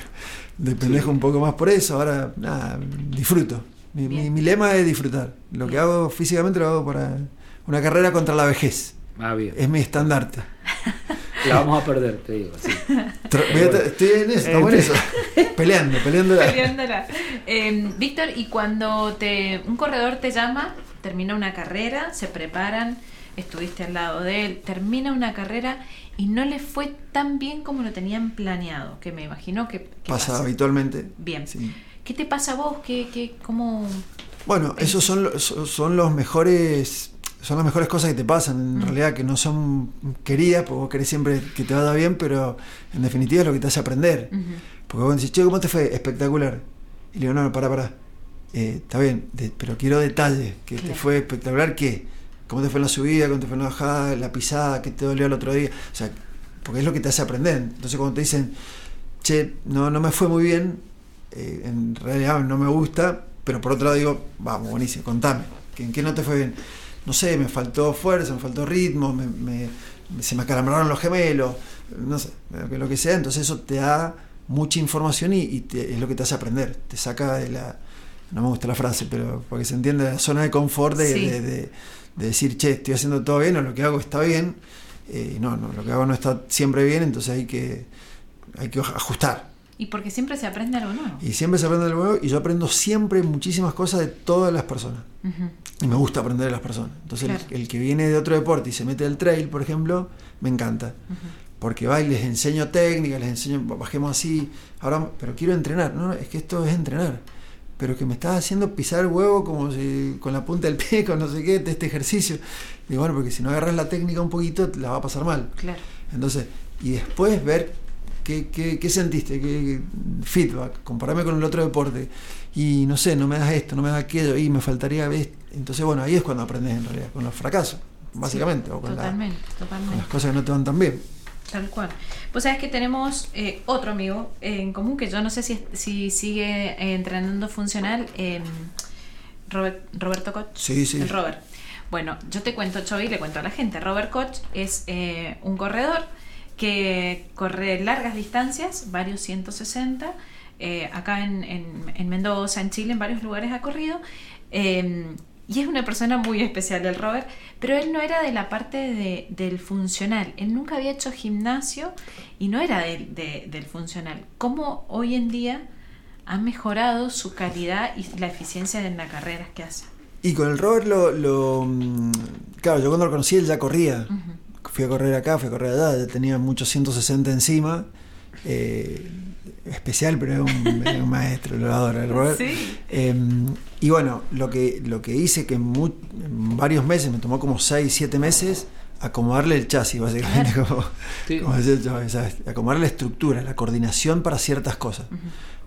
de pendejo un poco más por eso, ahora nada, disfruto. Mi, mi- lema es disfrutar. Lo que hago físicamente lo hago para una carrera contra la vejez. Ah, bien. Es mi estandarte. La vamos a perder, te digo. estoy en eso, estamos en eso. Peleando, peleando. la- Peleándola. Eh, Víctor, y cuando te un corredor te llama, termina una carrera, se preparan, estuviste al lado de él, termina una carrera y no le fue tan bien como lo tenían planeado, que me imagino que, que Pasa habitualmente. Bien. Sí. ¿Qué te pasa a vos? ¿Qué, qué, cómo... Bueno, esos son, los- son son los mejores son las mejores cosas que te pasan, en Mm. realidad que no son queridas, porque vos querés siempre que te vaya bien, pero en definitiva es lo que te hace aprender. Porque vos decís, che, ¿cómo te fue? Espectacular. Y le digo, no, pará, pará. Eh, está bien, de- pero quiero detalles. Que te fue espectacular, ¿qué? ¿Cómo te fue en la subida? ¿Cómo te fue en la bajada? ¿La pisada? ¿Qué te dolió el otro día? O sea, porque es lo que te hace aprender. Entonces cuando te dicen, che, no, no me fue muy bien, eh, en realidad no me gusta, pero por otro lado digo, vamos, buenísimo, contame. ¿que- ¿En qué no te fue bien? No sé, me faltó fuerza, me faltó ritmo, me, me- se me acalambraron los gemelos, no sé, lo que, sea. Entonces eso te da mucha información y, y te- es lo que te hace aprender. Te saca de la, no me gusta la frase, pero porque se entiende, de la zona de confort de, Sí. de- de- de decir, che, estoy haciendo todo bien o lo que hago está bien. Eh, no, no, lo que hago no está siempre bien, entonces hay que, hay que ajustar. Y porque siempre se aprende algo nuevo. Y siempre se aprende de nuevo y yo aprendo siempre muchísimas cosas de todas las personas. Y me gusta aprender de las personas. Entonces el- Claro. el, que viene de otro deporte y se mete al trail, por ejemplo, me encanta. Porque va y les enseño técnicas, les enseño, bajemos así, ahora, pero quiero entrenar. No, no, es que esto es entrenar. Pero que me estás haciendo pisar el huevo como si con la punta del pie, con no sé qué, de este ejercicio. Digo, bueno, porque si no agarras la técnica un poquito, la va a pasar mal. Claro. Entonces, y después ver qué, qué, qué sentiste, qué feedback, compararme con el otro deporte. Y no sé, no me das esto, no me das aquello, y me faltaría esto. Entonces, bueno, ahí es cuando aprendes en realidad, con los fracasos, básicamente, o con, la- Totalmente, con totalmente. las cosas que no te van tan bien. Tal cual. Pues sabes que tenemos eh, otro amigo en común que yo no sé si, si sigue eh, entrenando funcional, eh, Robert- Roberto Koch. Sí, sí. El Robert. Bueno, yo te cuento, Chovy, le cuento a la gente. Robert Koch es eh, un corredor que corre largas distancias, varios 160. eh, acá en, en- en Mendoza, en Chile, en varios lugares ha corrido. eh, Y es una persona muy especial el Robert, pero él no era de la parte de- del funcional. Él nunca había hecho gimnasio y no era del- de- del funcional. ¿Cómo hoy en día ha mejorado su calidad y la eficiencia en las carreras que hace? Y con el Robert lo, lo, mm, Claro, yo cuando lo conocí él ya corría. Fui a correr acá, fui a correr allá, ya tenía muchos 160 encima. eh, especial, pero era un, era un maestro, lo adoro el Robert. Sí. Eh, y bueno, lo que, lo que hice que en, varios meses, me tomó como 6, 7 meses, acomodarle el chasis, básicamente. Como, Sí. como decía yo, ¿sabes? Acomodarle la estructura, la coordinación para ciertas cosas.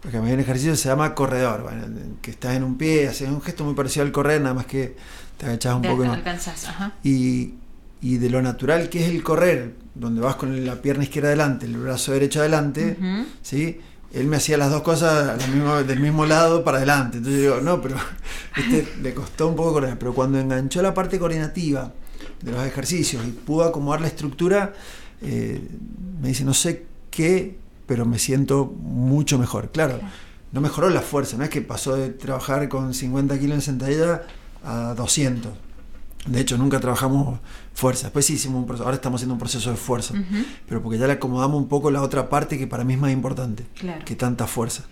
Porque a mí un ejercicio que se llama corredor, bueno, que estás en un pie, haces un gesto muy parecido al correr, nada más que te agachás un De poco. y no. alcanzás, ajá. Y, y de lo natural que es el correr, donde vas con la pierna izquierda adelante, el brazo derecho adelante. ¿sí? Él me hacía las dos cosas a la misma- del mismo lado para adelante. Entonces yo digo, no, pero este, le costó un poco correr. Pero cuando enganchó la parte coordinativa de los ejercicios y pudo acomodar la estructura, eh, me dice, no sé qué, pero me siento mucho mejor. Claro, no mejoró la fuerza, no es que pasó de trabajar con 50 kilos en sentadilla a 200. De hecho, nunca trabajamos fuerza. Después sí hicimos un proceso, ahora estamos haciendo un proceso de fuerza. Pero porque ya le acomodamos un poco la otra parte que para mí es más importante Claro. que tanta fuerza.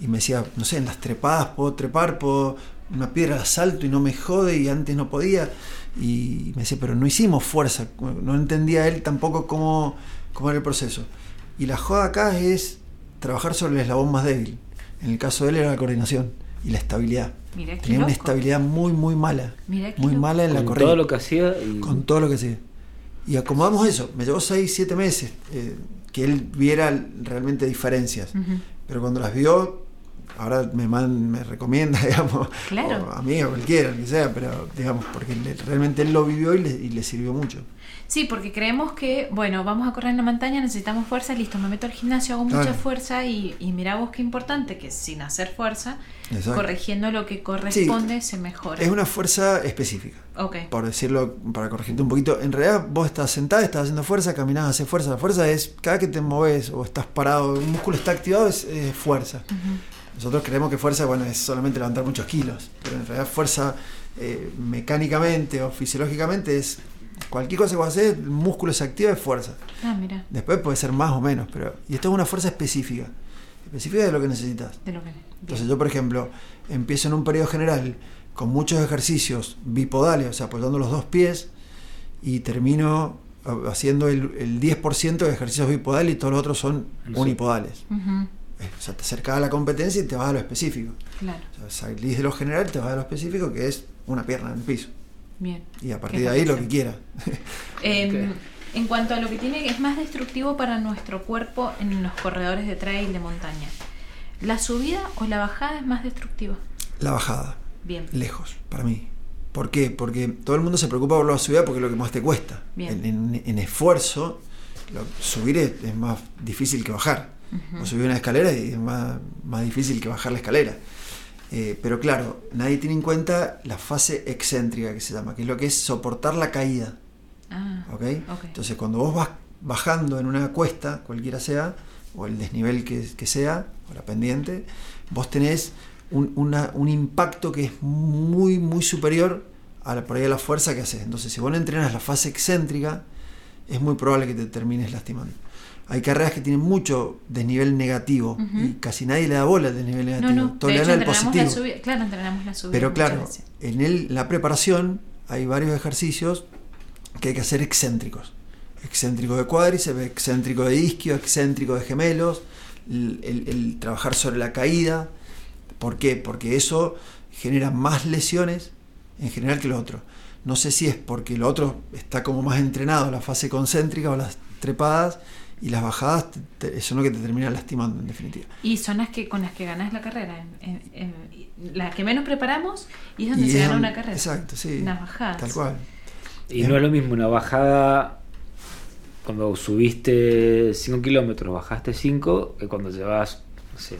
Y me decía, no sé, en las trepadas puedo trepar, puedo una piedra la salto y no me jode y antes no podía. Y me decía, pero no hicimos fuerza. No entendía él tampoco cómo, cómo era el proceso. Y la joda acá es trabajar sobre el eslabón más débil. En el caso de él era la coordinación y la estabilidad. Tenía una estabilidad muy, muy mala. Muy loco. mala en la Con corrida todo lo que hacía y con todo lo que hacía. Y acomodamos eso. Me llevó 6, 7 meses eh, que él viera realmente diferencias. Pero cuando las vio, ahora me, man- me recomienda, digamos, Claro. o a mí o cualquiera, el que sea, pero digamos, porque le- realmente él lo vivió y le, y le sirvió mucho. Sí, porque creemos que, bueno, vamos a correr en la montaña, necesitamos fuerza, listo, me meto al gimnasio, hago mucha Claro. fuerza y, y mira vos qué importante que sin hacer fuerza, Exacto. corrigiendo lo que corresponde, se mejora. Es una fuerza específica. Ok, Por decirlo, para corregirte un poquito, en realidad vos estás sentada, estás haciendo fuerza, caminás, haces fuerza. La fuerza es cada que te moves o estás parado, un músculo está activado, es, es fuerza. Nosotros creemos que fuerza, bueno, es solamente levantar muchos kilos, pero en realidad fuerza eh, mecánicamente o fisiológicamente es cualquier cosa que vos haces, el músculo se activa es fuerza. ah, mira, Después puede ser más o menos, pero. Y esto es una fuerza específica, específica de lo que necesitas. de lo que... Entonces yo, por ejemplo, empiezo en un periodo general con muchos ejercicios bipodales, o sea, apoyando los dos pies, y termino ha- haciendo el, el 10% de ejercicios bipodales y todos los otros son Sí. unipodales. Eh, O sea, te acercas a la competencia y te vas a lo específico. claro, O sea, salís de lo general, te vas a lo específico, que es una pierna en el piso. Bien. Y a partir de ahí lo que quieras. Em, En cuanto a lo que tiene, es más destructivo para nuestro cuerpo en los corredores de trail de montaña. ¿La subida o la bajada es más destructiva? la bajada, Bien. lejos, para mí. ¿Por qué? Porque todo el mundo se preocupa por la subida porque es lo que más te cuesta. Bien. En, en- en esfuerzo, lo- subir es, es más difícil que bajar. O subir una escalera y es más, más difícil que bajar la escalera. Eh, pero claro, nadie tiene en cuenta la fase excéntrica que se llama, que es lo que es soportar la caída. Ah. Entonces, cuando vos vas bajando en una cuesta, cualquiera sea, o el desnivel que, que sea, o la pendiente, vos tenés un, una- un impacto que es muy, muy superior a la, por ahí a la fuerza que haces. Entonces, si vos no entrenas la fase excéntrica, es muy probable que te termines lastimando. Hay carreras que tienen mucho desnivel negativo y casi nadie le da bola al desnivel No, negativo. no, Todos de le hecho la positivo. subida. Claro, entrenamos la subida. Pero claro, veces. en el, la preparación hay varios ejercicios que hay que hacer excéntricos. Excéntrico de cuádriceps, excéntrico de isquio, excéntrico de gemelos, el, el- el trabajar sobre la caída. ¿Por qué? Porque eso genera más lesiones en general que lo otro. No sé si es porque lo otro está como más entrenado, la fase concéntrica o las trepadas, y las bajadas te- te- son lo que te termina lastimando en definitiva. Y son las que con las que ganas la carrera. En, en- en- la que menos preparamos y es donde Y se es gana una carrera. Exacto, sí. Las bajadas. Tal cual. Y no es lo mismo una bajada cuando subiste 5 kilómetros, bajaste 5, que cuando llevas, no sé,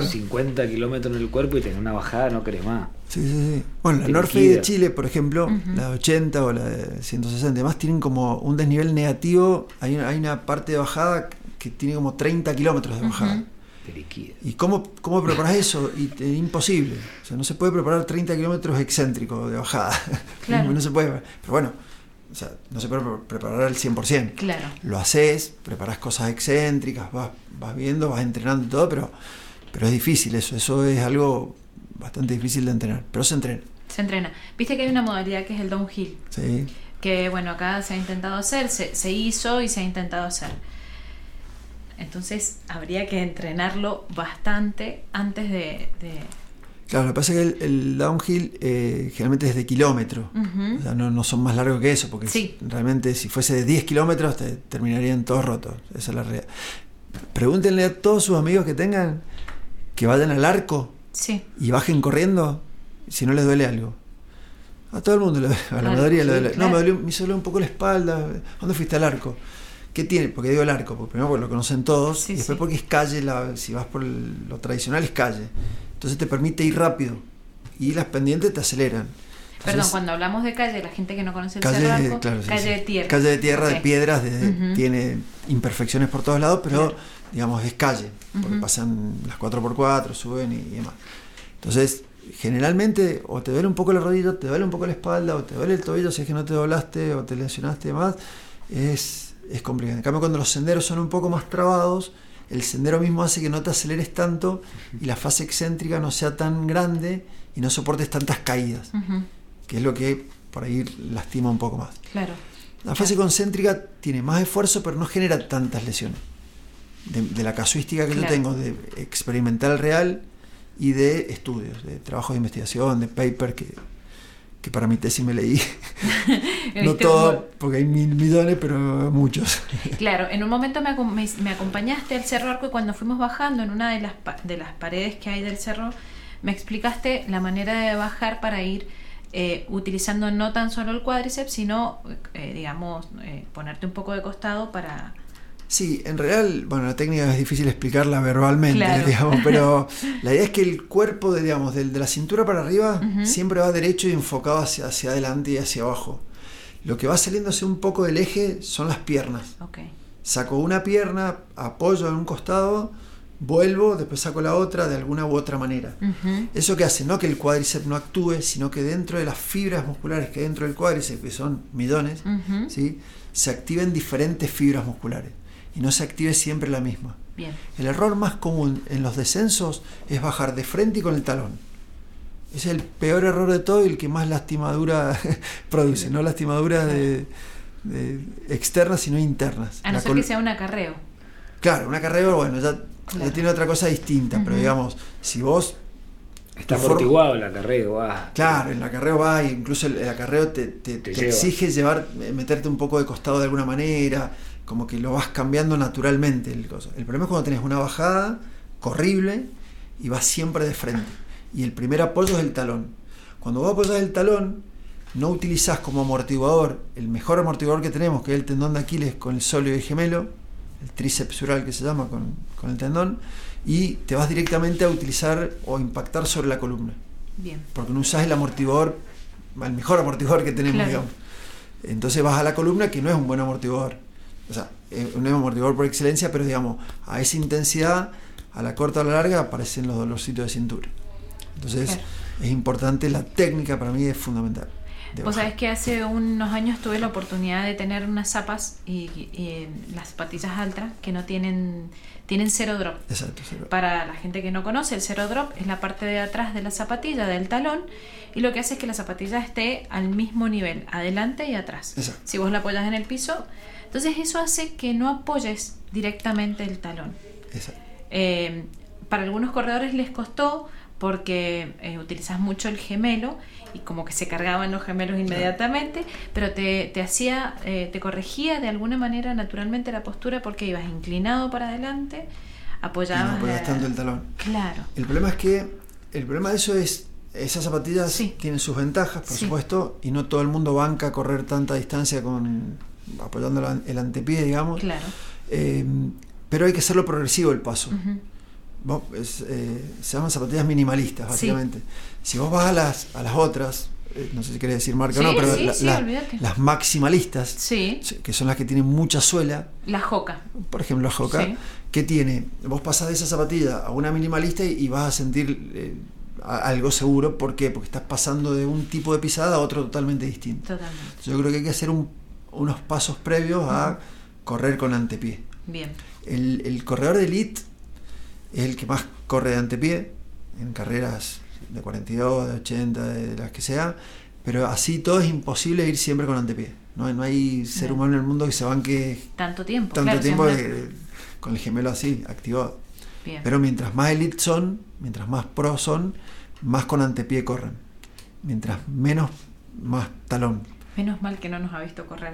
Claro. 50 kilómetros en el cuerpo y tenés una bajada, no crees más. Sí, sí, sí. Bueno, la North Face de. Chile, por ejemplo, Ujú. la de 80 o la de 160, además tienen como un desnivel negativo. Hay una, hay una parte de bajada que tiene como 30 kilómetros de bajada. Te liquida. ¿Y cómo, cómo preparas eso? Y te- imposible. O sea, no se puede preparar 30 kilómetros excéntricos de bajada. Claro. no se puede. Pero bueno, o sea, no se puede pre- preparar al 100%. Claro. Lo haces, preparas cosas excéntricas, vas, vas viendo, vas entrenando y todo, pero, pero es difícil eso. Eso es algo bastante difícil de entrenar. Pero se entrena. Se entrena. Viste que hay una modalidad que es el downhill. ¿sí? que bueno, acá se ha intentado hacer, se, se hizo y se ha intentado hacer. Entonces habría que entrenarlo bastante antes de... de- Claro, lo que pasa es que el, el downhill eh, generalmente es de kilómetro. Ujú. O sea, no, no son más largos que eso, porque Sí. si- realmente si fuese de 10 kilómetros te terminarían todos rotos. Esa es la realidad. Pregúntenle a todos sus amigos que tengan que vayan al arco Sí, y bajen corriendo si no les duele algo. A todo el mundo, le- a la Al- mayoría le duele. No, claro. me dolió, me doler un poco la espalda. ¿Dónde fuiste al arco? ¿Qué tiene? Porque digo el arco, porque primero porque lo conocen todos, Sí, y después porque es calle, la- si vas por el- lo tradicional es calle. Entonces te permite ir rápido y las pendientes te aceleran. perdón, cuando hablamos de calle, la gente que no conoce el calle, Cerro Arco, claro, sí, calle de tierra. Calle de tierra, de piedras, de- tiene imperfecciones por todos lados, pero Claro. Digamos es calle, porque Ujú. pasan las 4x4, suben y, y demás. Entonces, generalmente o te duele un poco la rodilla, o te duele un poco la espalda, o te duele el tobillo si es que no te doblaste o te lesionaste y demás, es, es complicado. En cambio, cuando los senderos son un poco más trabados, el sendero mismo hace que no te aceleres tanto y la fase excéntrica no sea tan grande y no soportes tantas caídas, Ujú, que es lo que por ahí lastima un poco más. Claro. La fase concéntrica tiene más esfuerzo, pero no genera tantas lesiones. De, de la casuística que yo tengo, de experimental real y de estudios, de trabajos de investigación, de paper que, que para mi tesis me leí. no todo, porque hay mil millones, pero muchos. Claro, en un momento me, me- me acompañaste al Cerro Arco y cuando fuimos bajando en una de las, de las paredes que hay del cerro, me explicaste la manera de bajar para ir eh, utilizando no tan solo el cuádriceps, sino, eh, digamos, eh, ponerte un poco de costado para... Sí, en realidad, bueno, la técnica es difícil explicarla verbalmente, Claro. digamos, pero la idea es que el cuerpo, de, digamos, del- de, la cintura para arriba siempre va derecho y enfocado hacia, hacia adelante y hacia abajo. Lo que va saliéndose un poco del eje son las piernas. Ok. Saco una pierna, apoyo en un costado, vuelvo, después saco la otra de alguna u otra manera. Eso que hace no que el cuádriceps no actúe, sino que dentro de las fibras musculares que hay dentro del cuádriceps, que son millones. ¿sí? se activen diferentes fibras musculares y no se active siempre la misma. Bien. El error más común en los descensos es bajar de frente y con el talón. Es el peor error de todo y el que más lastimadura produce, no lastimaduras de, de externas sino internas. A no La ser que sea un acarreo. Claro, una carrera, bueno, ya, ya tiene otra cosa distinta, pero digamos, si vos Está amortiguado la carrera, va. Claro, el acarreo va, y incluso el, el acarreo te, te- Te exige llevar, meterte un poco de costado de alguna manera, como que lo vas cambiando naturalmente. El, coso. el problema es cuando tenés una bajada corrible y vas siempre de frente. Y el primer apoyo es el talón. Cuando vos apoyas el talón, no utilizás como amortiguador el mejor amortiguador que tenemos, que es el tendón de Aquiles con el sóleo y el gemelo, el tríceps sural que se llama con, con el tendón, y te vas directamente a utilizar o impactar sobre la columna Bien. porque no usás el amortiguador, el mejor amortiguador que tenemos, Claro. digamos. Entonces vas a la columna que no es un buen amortiguador. O sea, es un amortiguador por excelencia, pero digamos, a esa intensidad, a la corta o a la larga, aparecen los dolorcitos de cintura. Entonces, Claro. es importante, la técnica para mí es fundamental. Vos sabés que hace unos años tuve la oportunidad de tener unas zapas y, y las zapatillas altas que no tienen, tienen cero drop. Exacto, sí. Para la gente que no conoce, el cero drop es la parte de atrás de la zapatilla, del talón, y lo que hace es que la zapatilla esté al mismo nivel, adelante y atrás. Exacto. Si vos la apoyas en el piso, entonces eso hace que no apoyes directamente el talón. Eh, para algunos corredores les costó porque eh, utilizas mucho el gemelo y como que se cargaban los gemelos inmediatamente, pero te, te hacía, eh, te corregía de alguna manera naturalmente la postura porque ibas inclinado para adelante, apoyabas. no tanto el talón. Claro. El problema es que el problema de eso es esas zapatillas Sí. tienen sus ventajas, por Sí. supuesto, y no todo el mundo banca correr tanta distancia con apoyando el antepié, digamos. Claro. Eh, pero hay que hacerlo progresivo el paso. Vos, es, eh, se llaman zapatillas minimalistas, Sí. básicamente. Si vos vas a las, a las otras, eh, no sé si querés decir marca Sí, o no, pero sí, la- la- las maximalistas, Sí, que son las que tienen mucha suela, la joca. por ejemplo, la Sí. que tiene, vos pasás de esa zapatilla a una minimalista y, y vas a sentir algo seguro. ¿Por qué? Porque estás pasando de un tipo de pisada a otro totalmente distinto. Totalmente. Yo creo que hay que hacer un- unos pasos previos a correr con antepié. Bien. El, el corredor de elite es el que más corre de antepié en carreras de 42, de 80, de las que sea, pero así todo es imposible ir siempre con antepié. No, hay- no hay ser Bien. humano en el mundo que se banque Tanto tiempo. tanto claro, tiempo siempre- que- con el gemelo así, activado. Bien. Pero mientras más elite son, mientras más pro son, más con antepié corren. Mientras menos, más talón. Menos mal que no nos ha visto correr.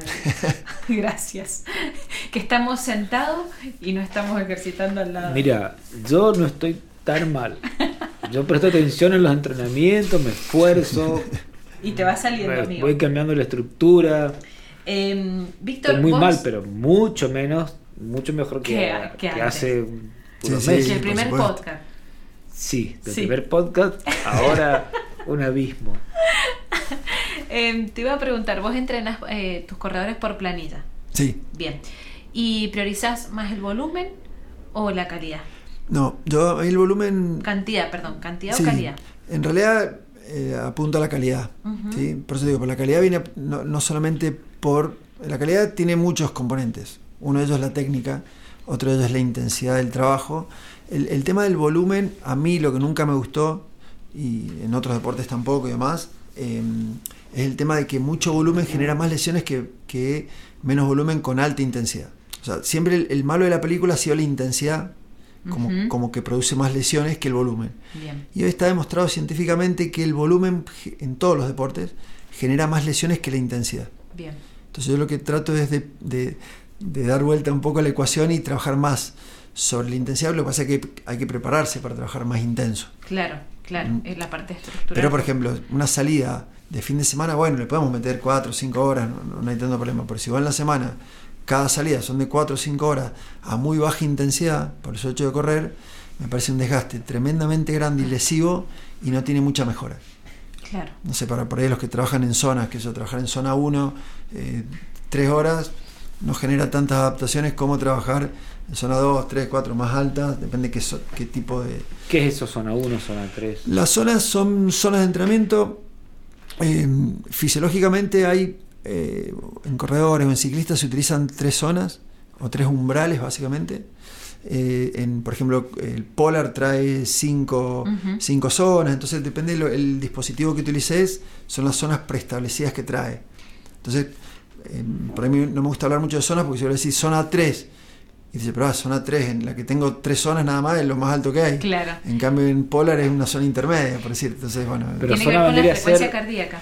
el- Gracias. Que estamos sentados y no estamos ejercitando al lado. Mira, yo no estoy tan mal. Yo presto atención en los entrenamientos, me esfuerzo, Y te va saliendo, me- amigo. voy cambiando la estructura. Em, Víctor, Estoy muy vos- mal, pero mucho menos, mucho mejor que, Que- que que hace unos Sí, meses. el primer podcast. Sí, del Sí. primer podcast, ahora un abismo. Em, te iba a preguntar, vos entrenas eh, tus corredores por planilla. Sí. Bien. ¿Y priorizás más el volumen o la calidad? No, yo el volumen. Cantidad, perdón, cantidad sí, o calidad. En realidad eh, apunta a la calidad. ¿sí? Por eso digo, por la calidad viene no, no solamente por. La calidad tiene muchos componentes. Uno de ellos es la técnica, otro de ellos es la intensidad del trabajo. El, el tema del volumen, a mí lo que nunca me gustó, y en otros deportes tampoco y demás, eh, es el tema de que mucho volumen genera más lesiones que, que menos volumen con alta intensidad. O sea, siempre el, el malo de la película ha sido la intensidad, como, que produce más lesiones que el volumen. Bien. Y hoy está demostrado científicamente que el volumen en todos los deportes genera más lesiones que la intensidad. Bien. Entonces yo lo que trato es de, de- de dar vuelta un poco a la ecuación y trabajar más sobre la intensidad. Lo que pasa es que hay que prepararse para trabajar más intenso. Claro, claro. Mm. Es la parte estructural. Pero por ejemplo, una salida de fin de semana, bueno, le podemos meter 4 o 5 horas, no, hay tanto problema. Pero si va en la semana, cada salida son de 4 o 5 horas a muy baja intensidad, por el hecho de correr, me parece un desgaste tremendamente grande y lesivo y no tiene mucha mejora. Claro. no sé, para por ahí los que trabajan en zonas, que eso, trabajar en zona 1, eh, tres horas, no genera tantas adaptaciones como trabajar en zona 2, 3, 4, más altas, depende qué, so- qué tipo de... ¿Qué es eso? Zona 1, zona 3. Las zonas son zonas de entrenamiento, eh, fisiológicamente hay, eh, en corredores o en ciclistas se utilizan tres zonas, o tres umbrales básicamente. Eh, en, por ejemplo, el Polar trae cinco, cinco zonas, entonces depende del dispositivo que utilices, son las zonas preestablecidas que trae. Entonces, eh, por ahí no me gusta hablar mucho de zonas porque si yo le decís zona 3, y dice, pero ah, zona 3, en la que tengo tres zonas nada más, es lo más alto que hay. Claro. En cambio, en Polar es una zona intermedia, por decir. Entonces, bueno, Pero Tiene que zona ver con la frecuencia ser- cardíaca.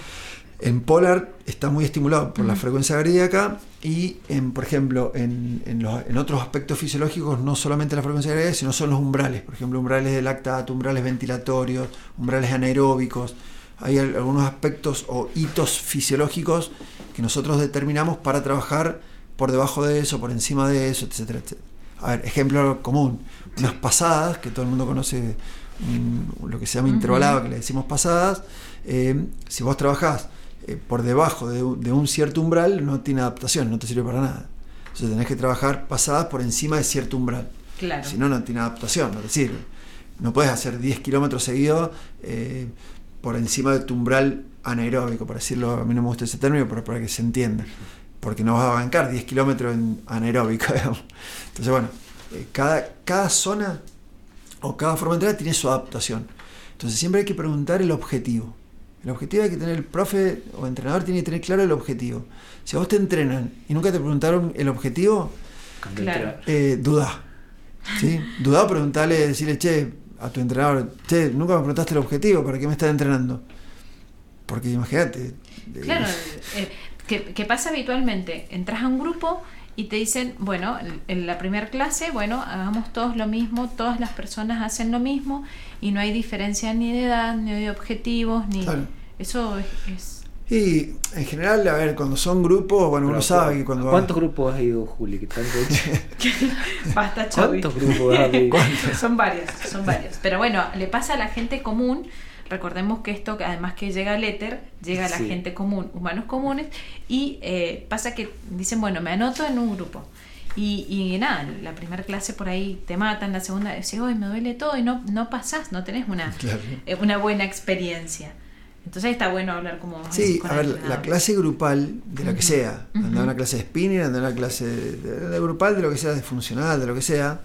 en Polar está muy estimulado por la frecuencia cardíaca y, en, por ejemplo, en, en los- en otros aspectos fisiológicos, no solamente la frecuencia cardíaca, sino son los umbrales. Por ejemplo, umbrales de lactato, umbrales ventilatorios, umbrales anaeróbicos. Hay al- algunos aspectos o hitos fisiológicos que nosotros determinamos para trabajar por debajo de eso, por encima de eso, etcétera, etcétera. A ver, ejemplo común, unas pasadas, que todo el mundo conoce mm, lo que se llama Ujú. intervalado, que le decimos pasadas, eh, si vos trabajás eh, por debajo de, un- de un cierto umbral, no tiene adaptación, no te sirve para nada. Entonces tenés que trabajar pasadas por encima de cierto umbral. Claro. Si no, no tiene adaptación, no te sirve. No puedes hacer 10 kilómetros seguidos eh, por encima de tu umbral anaeróbico, por decirlo, a mí no me gusta ese término, pero para que se entienda. Porque no vas a bancar 10 kilómetros en anaeróbico, digamos. Entonces, bueno, eh, cada, cada zona o cada forma de entrenar tiene su adaptación. Entonces, siempre hay que preguntar el objetivo. El objetivo hay que tener, el profe o entrenador tiene que tener claro el objetivo. Si a vos te entrenan y nunca te preguntaron el objetivo, Claro. eh, dudá. ¿sí? Dudá o preguntarle, decirle, che, a tu entrenador, che, nunca me preguntaste el objetivo, ¿para qué me estás entrenando? Porque imagínate. eh, Claro, eh, que, que pasa habitualmente. Entras a un grupo y te dicen, bueno, en- la primera clase, bueno, hagamos todos lo mismo, todas las personas hacen lo mismo y no hay diferencia ni de edad, ni de objetivos, ni... Claro. Eso es... es- Y en general, a ver, cuando son grupos, bueno, uno Pero, sabe que cuando... ¿a ¿Cuántos grupos has ido, Juli? Que tanto Basta. ¿Cuántos grupos has ido? Son varios, son varios. Pero bueno, le pasa a la gente común recordemos que esto, además que llega al éter, llega a la Sí. gente común, humanos comunes, y eh, pasa que dicen, bueno, me anoto en un grupo. Y, y nada, la primera clase por ahí te matan, la segunda decís, hoy me duele todo y no, no pasás, no tenés una, Claro. eh, una buena experiencia. Entonces está bueno hablar como Sí, a ver, la clase grupal de la que sea, andar a una clase de spinning, andar a una clase de, de- de grupal, de lo que sea, de funcional, de lo que sea,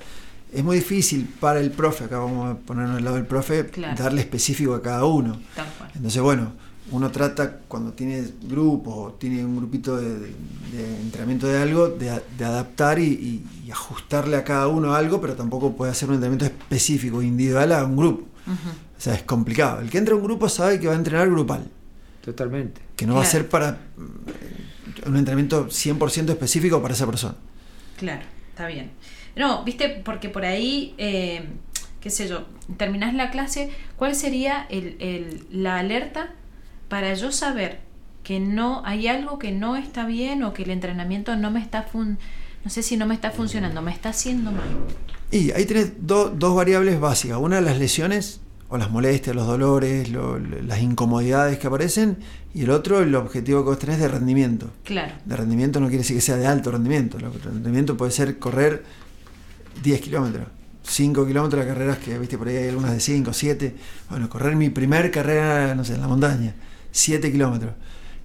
es muy difícil para el profe, acá vamos a ponernos al lado del profe, Claro. darle específico a cada uno. Tal cual. Entonces, bueno, uno trata cuando tiene grupos o tiene un grupito de, de- de entrenamiento de algo, de, adaptar y, y- y ajustarle a cada uno algo, pero tampoco puede hacer un entrenamiento específico, individual a un grupo. O sea, es complicado. El que entra a un grupo sabe que va a entrenar grupal, Totalmente. que no va a ser para mm, un entrenamiento 100% específico para esa persona. Claro, está bien. No, viste, porque por ahí, eh, qué sé yo, terminás la clase, ¿cuál sería el, el- la alerta para yo saber que no hay algo que no está bien o que el entrenamiento no me está fun no sé si no me está funcionando, me está haciendo mal? Y ahí tenés do- dos variables básicas. Una, las lesiones o las molestias, los dolores, lo- lo- las incomodidades que aparecen. Y el otro, el objetivo que vos tenés de rendimiento. Claro, De rendimiento no quiere decir que sea de alto rendimiento. El rendimiento puede ser correr 10 kilómetros, 5 kilómetros de carreras que, viste, por ahí hay algunas de 5, 7. Bueno, correr mi primer carrera, no sé, en la montaña, 7 kilómetros.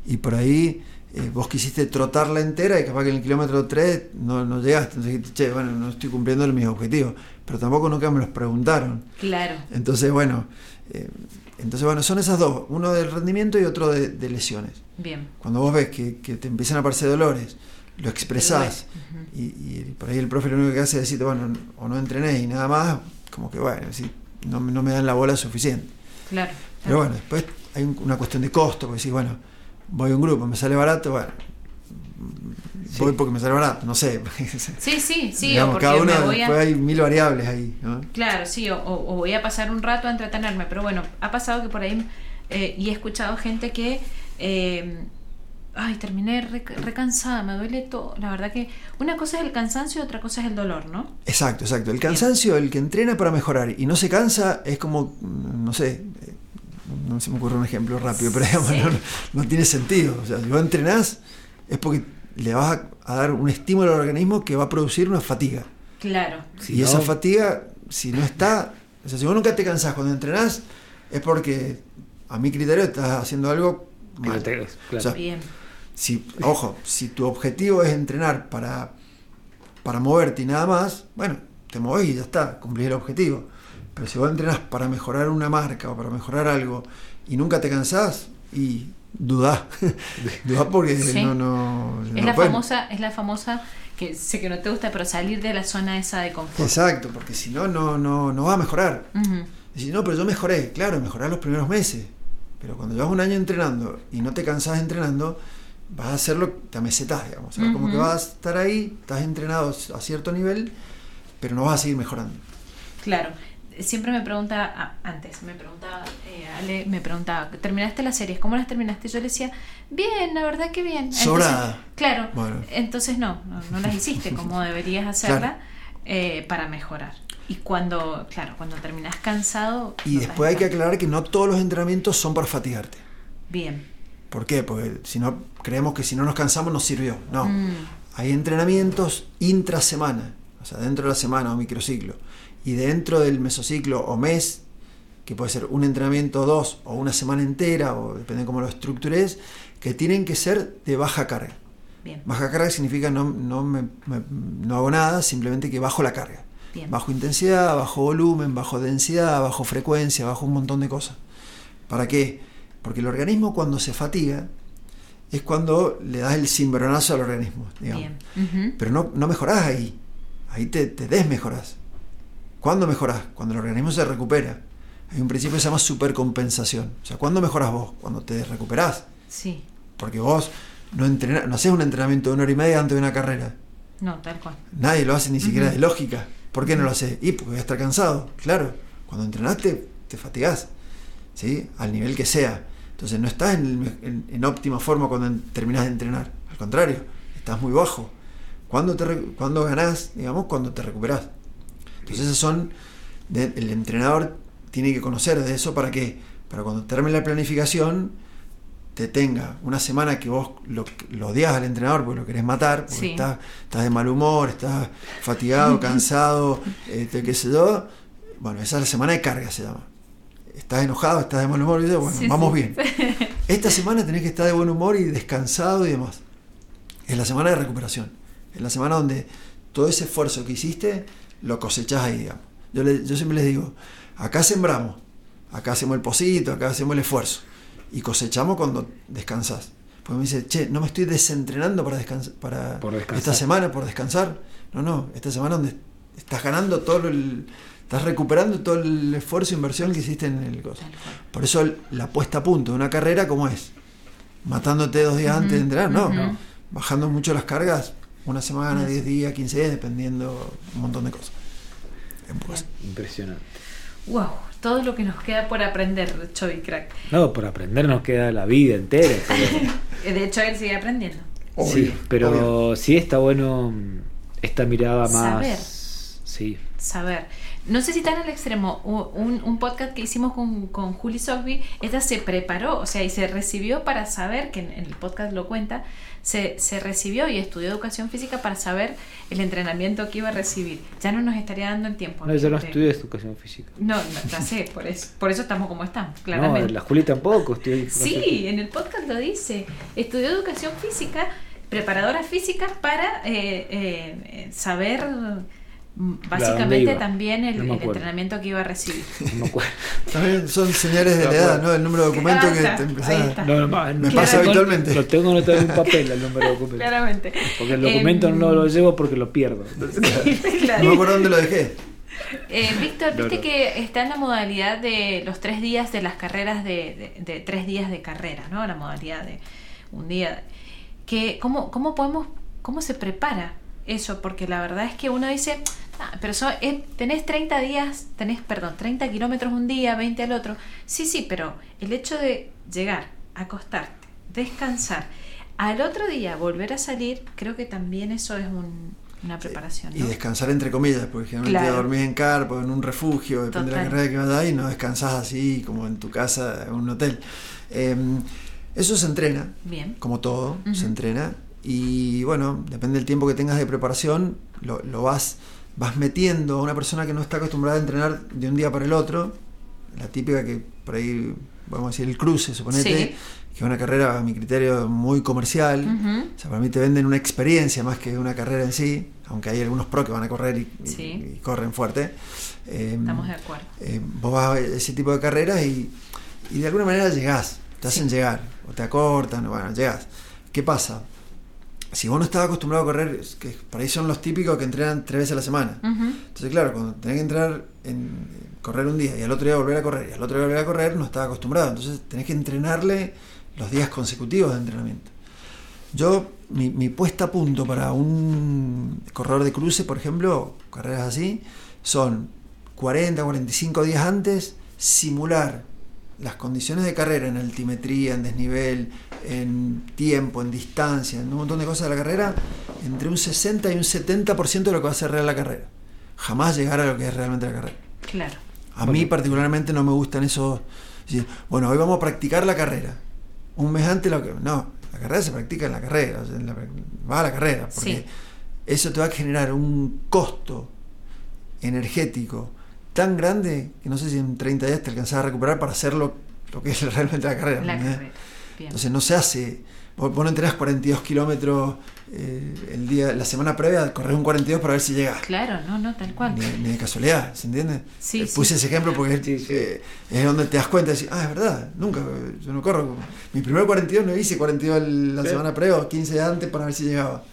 Y por ahí eh, vos quisiste trotarla entera y capaz que en el kilómetro 3 no, no llegaste. Entonces dijiste, che, bueno, no estoy cumpliendo mis objetivos. Pero tampoco nunca me los preguntaron. claro, Entonces, bueno, eh, entonces, bueno, son esas dos, uno del rendimiento y otro de, de lesiones. bien. Cuando vos ves que, que te empiezan a aparecer dolores, lo expresás y, y por ahí el profe lo único que hace es decirte, bueno, o no entrené y nada más, como que bueno, sí, no, me- no me dan la bola suficiente. Claro. Pero bueno, después hay un- una cuestión de costo, porque decís, bueno, voy a un grupo, me sale barato, bueno, voy porque me sale barato, no sé. Sí, sí, sí, o Digamos, porque cada uno, me voy a... hay mil variables ahí, ¿no? Claro, sí, o voy a pasar un rato a entretenerme, pero bueno, ha pasado que por ahí, eh, y he escuchado gente que, eh, ay, terminé re, re cansada, me duele todo. La verdad que una cosa es el cansancio y otra cosa es el dolor, ¿no? Exacto, exacto. El cansancio, el que entrena para mejorar y no se cansa, es como, mm, no sé, eh, no se me ocurre un ejemplo rápido, pero digamos, Sí. no, no tiene sentido. O sea, si vos entrenás, es porque le vas a, a dar un estímulo al organismo que va a producir una fatiga. Claro, Si y no- esa fatiga, si no está, o sea, si vos nunca te cansás cuando entrenás, es porque, a mi criterio, estás haciendo algo mal. lo te- claro. O sea, bien, si, ojo, si tu objetivo es entrenar para, para moverte y nada más, bueno, te movés y ya está, cumplís el objetivo. Pero si vos entrenás para mejorar una marca o para mejorar algo y nunca te cansás, y dudás. dudás porque Sí. no, no, es no la pueden. famosa, es la famosa que sé que no te gusta, pero salir de la zona esa de confort. Exacto, porque si no, no, no, no va a mejorar. Decís, no, pero yo mejoré. Claro, mejorás los primeros meses. Pero cuando llevas un año entrenando y no te cansás entrenando, vas a hacerlo, te amesetás, digamos. O sea, Como que vas a estar ahí, estás entrenado a cierto nivel, pero no vas a seguir mejorando. Claro. Siempre me pregunta, ah, antes me preguntaba, eh, Ale me preguntaba, ¿terminaste las series? ¿Cómo las terminaste? Yo le decía, bien, la verdad que bien. Entonces, Sobrada. claro, Bueno. entonces no, no, no las hiciste como deberías hacerla eh, para mejorar. Y cuando, claro, cuando terminas cansado... Y no después hay que aclarar que no todos los entrenamientos son para fatigarte. Bien. ¿Por qué? Porque si no, creemos que si no nos cansamos nos sirvió. No. Mm, Hay entrenamientos intrasemana, o sea, dentro de la semana o microciclo. Y dentro del mesociclo o mes, que puede ser un entrenamiento o dos, o una semana entera, o depende de cómo lo estructures, que tienen que ser de baja carga. bien. Baja carga significa no, no, me- me- no hago nada, simplemente que bajo la carga. Bien. Bajo intensidad, bajo volumen, bajo densidad, bajo frecuencia, bajo un montón de cosas. ¿Para qué? Porque el organismo cuando se fatiga es cuando le das el cimbronazo al organismo. Digamos. Pero no, no mejorás ahí. Ahí te, te desmejorás. ¿Cuándo mejorás? Cuando el organismo se recupera. Hay un principio que se llama supercompensación. O sea, ¿cuándo mejorás vos? Cuando te recuperás. Sí. Porque vos no, no haces un entrenamiento de una hora y media antes de una carrera. No, tal cual. Nadie lo hace ni siquiera de lógica. ¿Por qué no lo haces? Y porque voy a estar cansado. Claro, cuando entrenaste te fatigás. ¿sí? Al nivel que sea. Entonces no estás en, óptima forma cuando terminás de entrenar. Al contrario, estás muy bajo. ¿Cuándo, te cuándo ganás? Digamos, cuando te recuperás. Entonces esos son... de- el entrenador tiene que conocer de eso para qué? para cuando termine la planificación te tenga una semana que vos lo, lo odias al entrenador porque lo querés matar, porque Sí. estás, estás de mal humor, estás fatigado, cansado, este, qué sé yo. Bueno, esa es la semana de carga, se llama. Estás enojado, estás de mal humor, y yo, bueno, Sí, vamos sí. bien. Esta semana tenés que estar de buen humor y descansado y demás. Es la semana de recuperación. Es la semana donde todo ese esfuerzo que hiciste lo cosechás ahí, digamos. Yo, le- yo siempre les digo, acá sembramos, acá hacemos el pocito, acá hacemos el esfuerzo. Y cosechamos cuando descansás. Porque me dice, che, no me estoy desentrenando para, descansar, para Por descansar. esta semana, por descansar. No, no, esta semana donde estás ganando todo el... Estás recuperando todo el esfuerzo e inversión que hiciste en el cual. Por eso la puesta a punto de una carrera, ¿cómo es? Matándote dos días antes de entrenar, no. Bajando mucho las cargas, una semana, Eso. 10 días, 15 días, dependiendo un montón de cosas. Pues, Impresionante. Wow, todo lo que nos queda por aprender, Chovy Crack. No, por aprender nos queda la vida entera. pero- Eh, De hecho, él sigue aprendiendo. obvio, sí, pero obvio. sí está bueno mm, esta mirada más. Saber. Sí. Saber. No sé si tan al extremo, un, un podcast que hicimos con, con Juli Sogby, ella se preparó, o sea, y se recibió para saber, que en, en el podcast lo cuenta, se, se recibió y estudió educación física para saber el entrenamiento que iba a recibir. Ya no nos estaría dando el tiempo. No, yo no estudié educación física. No, no, ya sé, por eso, por eso estamos como estamos, No, claramente. la Juli tampoco estudió Sí, en el podcast lo dice. Estudió educación física, preparadora física para eh, eh, eh, saber básicamente iba. también el, No entrenamiento que iba a recibir. No. También son señales de la edad, ¿no? El número de documentos Ahí que te empezás a... No, no, no, Me pasa habitualmente. Lo tengo anotado en un papel el número de documento. Claramente. Porque el documento Em, no lo llevo porque lo pierdo. claro. No me acuerdo dónde lo dejé. Eh, Víctor, No, viste no. que está en la modalidad de los tres días de las carreras de, de- de tres días de carrera, ¿no? La modalidad de un día. Que, ¿cómo, ¿Cómo podemos, cómo se prepara eso? Porque la verdad es que uno dice, "Ah, pero so- eh, tenés 30 días, tenés, perdón, 30 kilómetros un día, 20 al otro. Sí, sí, pero el hecho de llegar, acostarte, descansar, al otro día volver a salir, creo que también eso es un- una preparación. Y descansar entre comillas, porque generalmente Claro. dormís en carpa, en un refugio, depende de la carrera que vayas y no descansás así como en tu casa, en un hotel. Eh, eso se entrena, Bien. como todo, se entrena. Y bueno, depende del tiempo que tengas de preparación, lo, lo vas, vas metiendo a una persona que no está acostumbrada a entrenar de un día para el otro. La típica que por ahí, vamos a decir, el cruce, suponete, Sí. que es una carrera, a mi criterio, muy comercial. Ujú. O sea, para mí te venden una experiencia más que una carrera en sí, aunque hay algunos pro que van a correr y, y- Sí. y corren fuerte. Eh, Estamos de acuerdo. eh, vos vas a ese tipo de carreras y, y de alguna manera llegás, te hacen llegar, o te acortan, bueno, llegás. ¿Qué pasa? Si vos no estás acostumbrado a correr, que por ahí son los típicos que entrenan tres veces a la semana. Entonces, claro, cuando tenés que entrar en correr un día y al otro día volver a correr y al otro día volver a correr, no estás acostumbrado. Entonces tenés que entrenarle los días consecutivos de entrenamiento. Yo, mi, mi puesta a punto para un corredor de cruce, por ejemplo, carreras así, son 40, 45 días antes, simular las condiciones de carrera en altimetría, en desnivel, en tiempo, en distancia, en un montón de cosas de la carrera, entre un 60 y un 70% de lo que va a ser real la carrera. Jamás llegar a lo que es realmente la carrera. Claro. A mí particularmente no me gustan esos... bueno, hoy vamos a practicar la carrera. Un mes antes lo que... No, la carrera se practica en la carrera. en la- va a la carrera. Porque Sí. eso te va a generar un costo energético tan grande que no sé si en 30 días te alcanzás a recuperar para hacer lo, lo que es realmente la carrera. La ¿entendés? carrera. Entonces no se hace. Vos, vos no entrenás 42 kilómetros eh, el día, la semana previa, correr un 42 para ver si llegas. Claro, no, no, tal cual. Ni, ni de casualidad, ¿se entiende? Sí, Eh, sí. Puse ese ejemplo porque Sí, sí. eh, es donde te das cuenta de decir, ah, es verdad, nunca, yo no corro. Mi primer 42 no hice 42 el- la Sí. semana previa o 15 días antes para ver si llegaba.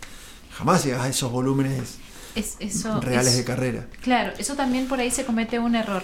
Jamás llegas a esos volúmenes Es, eso, reales es- de carrera. Claro, eso también por ahí se comete un error.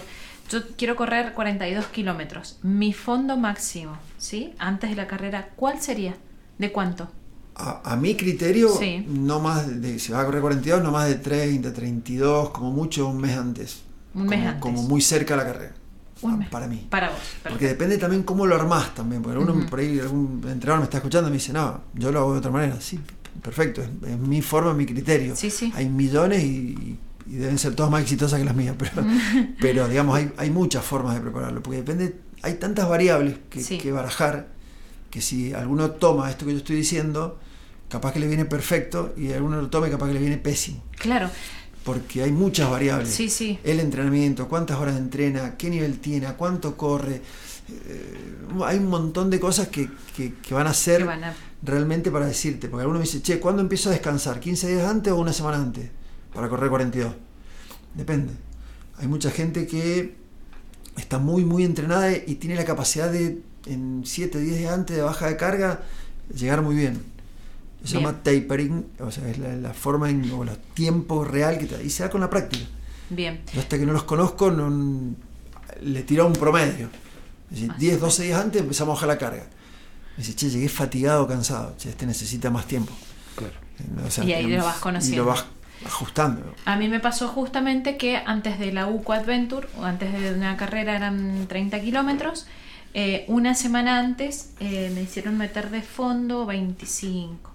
Yo quiero correr 42 kilómetros. Mi fondo máximo, ¿sí? Antes de la carrera, ¿cuál sería? ¿De cuánto? A, a mi criterio, Sí. no más de, si vas a correr 42, no más de 30, 32, como mucho un mes antes. Un mes como, antes. Como muy cerca a la carrera. Un Ah, mes. Para mí. Para vos. Porque depende también cómo lo armás también. Porque uno por ahí, algún entrenador me está escuchando y me dice, no, yo lo hago de otra manera. Sí, perfecto, es, es mi forma, mi criterio. Sí, sí. Hay millones y, y deben ser todas más exitosas que las mías, pero, pero digamos, hay, hay muchas formas de prepararlo. Porque depende hay tantas variables que, Sí. que barajar que si alguno toma esto que yo estoy diciendo, capaz que le viene perfecto y alguno lo tome capaz que le viene pésimo. Claro, Porque hay muchas variables. sí, sí. El entrenamiento, cuántas horas entrena, qué nivel tiene, cuánto corre. eh, hay un montón de cosas que, que- que van a ser Que van a- realmente para decirte. Porque alguno me dice, che, ¿cuándo empiezo a descansar? ¿15 días antes o una semana antes? Para correr 42. Depende. Hay mucha gente que está muy, muy entrenada y tiene la capacidad de en 7, 10 días antes de baja de carga llegar muy bien. Se Bien. llama tapering, o sea, es la, la forma en, o los tiempos real que te, y se da con la práctica. Bien. Yo hasta que no los conozco no, le tiro un promedio. Es decir, Más o 10, menos. 12 días antes empezamos a bajar la carga. Me dice, che, llegué fatigado, cansado. Che, este necesita más tiempo. Claro. O sea, Y ahí lo vas conociendo. Y lo vas ajustando. A mí me pasó justamente que antes de la UCO Adventure, o antes de una carrera eran 30 kilómetros, eh, una semana antes eh, me hicieron meter de fondo 25.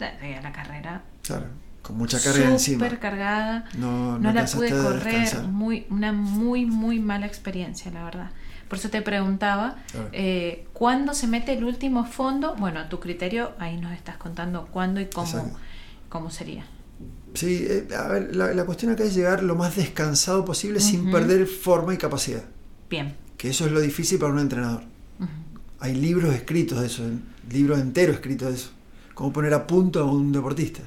La, la carrera Claro, con mucha carga encima. súper cargada. No, no No la pude correr, muy, una muy, muy mala experiencia, la verdad. Por eso te preguntaba, eh, ¿cuándo se mete el último fondo? Bueno, a tu criterio, ahí nos estás contando cuándo y cómo, Exacto. cómo sería. Sí, eh, a ver, la, la cuestión acá es llegar lo más descansado posible sin perder forma y capacidad. Bien. Que eso es lo difícil para un entrenador. Hay libros escritos de eso, libros enteros escritos de eso. Cómo poner a punto a un deportista.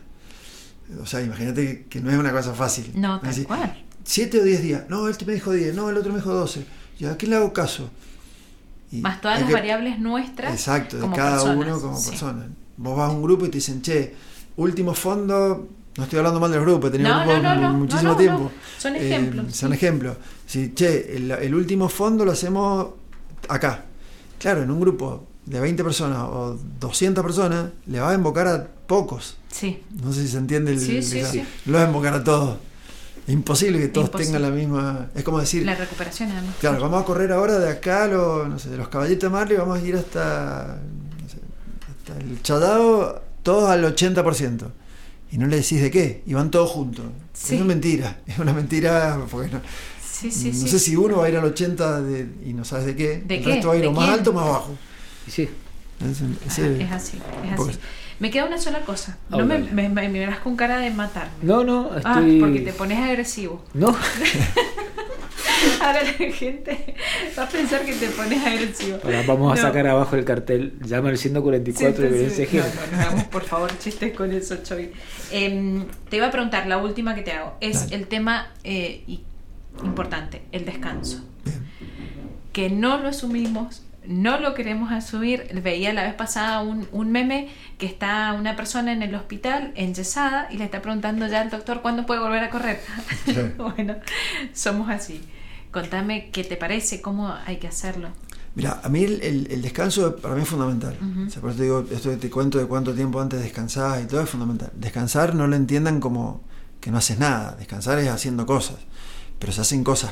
O sea, imagínate que, no es una cosa fácil. No, tal cual. Siete o diez días. No, este me dijo 10, no, el otro me dijo 12. ¿Y a quién le hago caso? Y Más todas las que- variables nuestras. Exacto, de como cada personas, uno como sí. persona. Vos vas a un grupo y te dicen, che, último fondo, no estoy hablando mal del grupo, he tenido No, grupos no, no, no, muchísimo tiempo. Son Eh, ejemplos, son ejemplos. Sí, che, el, el último fondo lo hacemos acá. Claro, en un grupo de 20 personas o 200 personas, le va a invocar a pocos. Sí, No sé si se entiende el. Sí, sí, sí. Lo va a invocar a todos. Es imposible que todos Imposible. tengan la misma. Es como decir. la recuperación además. Claro, vamos a correr ahora de acá, a lo- no sé, de los caballitos de Marley, vamos a ir hasta, no sé, hasta el Chadao, todos al 80%. Y no le decís de qué, y van todos juntos. Sí. Es una mentira, es una mentira, porque no, Sí, sí, no sí. sé si uno va a ir al 80 de- y no sabes de qué, ¿De el qué? resto va a ir ¿De o más quién? alto o más bajo. Y sí, Es, ese- es así, es Pues- así. Me queda una sola cosa. Ah, No me, me, me mirás con cara de matarme. no, no, Ah, estoy. porque te pones agresivo. No, Ahora la gente va a pensar que te pones agresivo. Ahora vamos a No. sacar abajo el cartel. Llama al 144 de Sí, violencia sí, de no, no, no hagamos por favor chistes con eso, Choy. Em, te iba a preguntar, la última que te hago, es Dale. el tema eh, importante, el descanso. Que no lo asumimos, no lo queremos asumir. Veía la vez pasada un, un meme que está una persona en el hospital enyesada y le está preguntando ya al doctor cuándo puede volver a correr. Sí. bueno, somos así. Contame qué te parece, cómo hay que hacerlo. Mira, a mí el, el- el descanso para mí es fundamental. Ujú. O sea, por eso te digo, esto te cuento de cuánto tiempo antes descansás y todo es fundamental. Descansar no lo entiendan como que no haces nada. Descansar es haciendo cosas. Pero se hacen cosas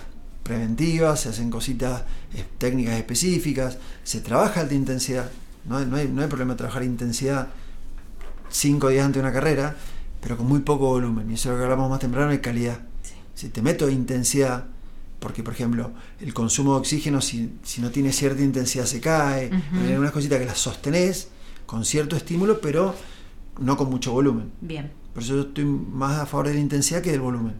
preventivas, se hacen cositas eh, técnicas específicas, se trabaja alta intensidad. No hay, no hay, no hay problema de trabajar intensidad cinco días antes de una carrera, pero con muy poco volumen. Y eso es lo que hablamos más temprano de calidad. Sí. Si te meto intensidad, porque por ejemplo el consumo de oxígeno si, si no tiene cierta intensidad se cae, hay algunas cositas que las sostenés con cierto estímulo, pero no con mucho volumen. Bien. Por eso yo estoy más a favor de la intensidad que del volumen.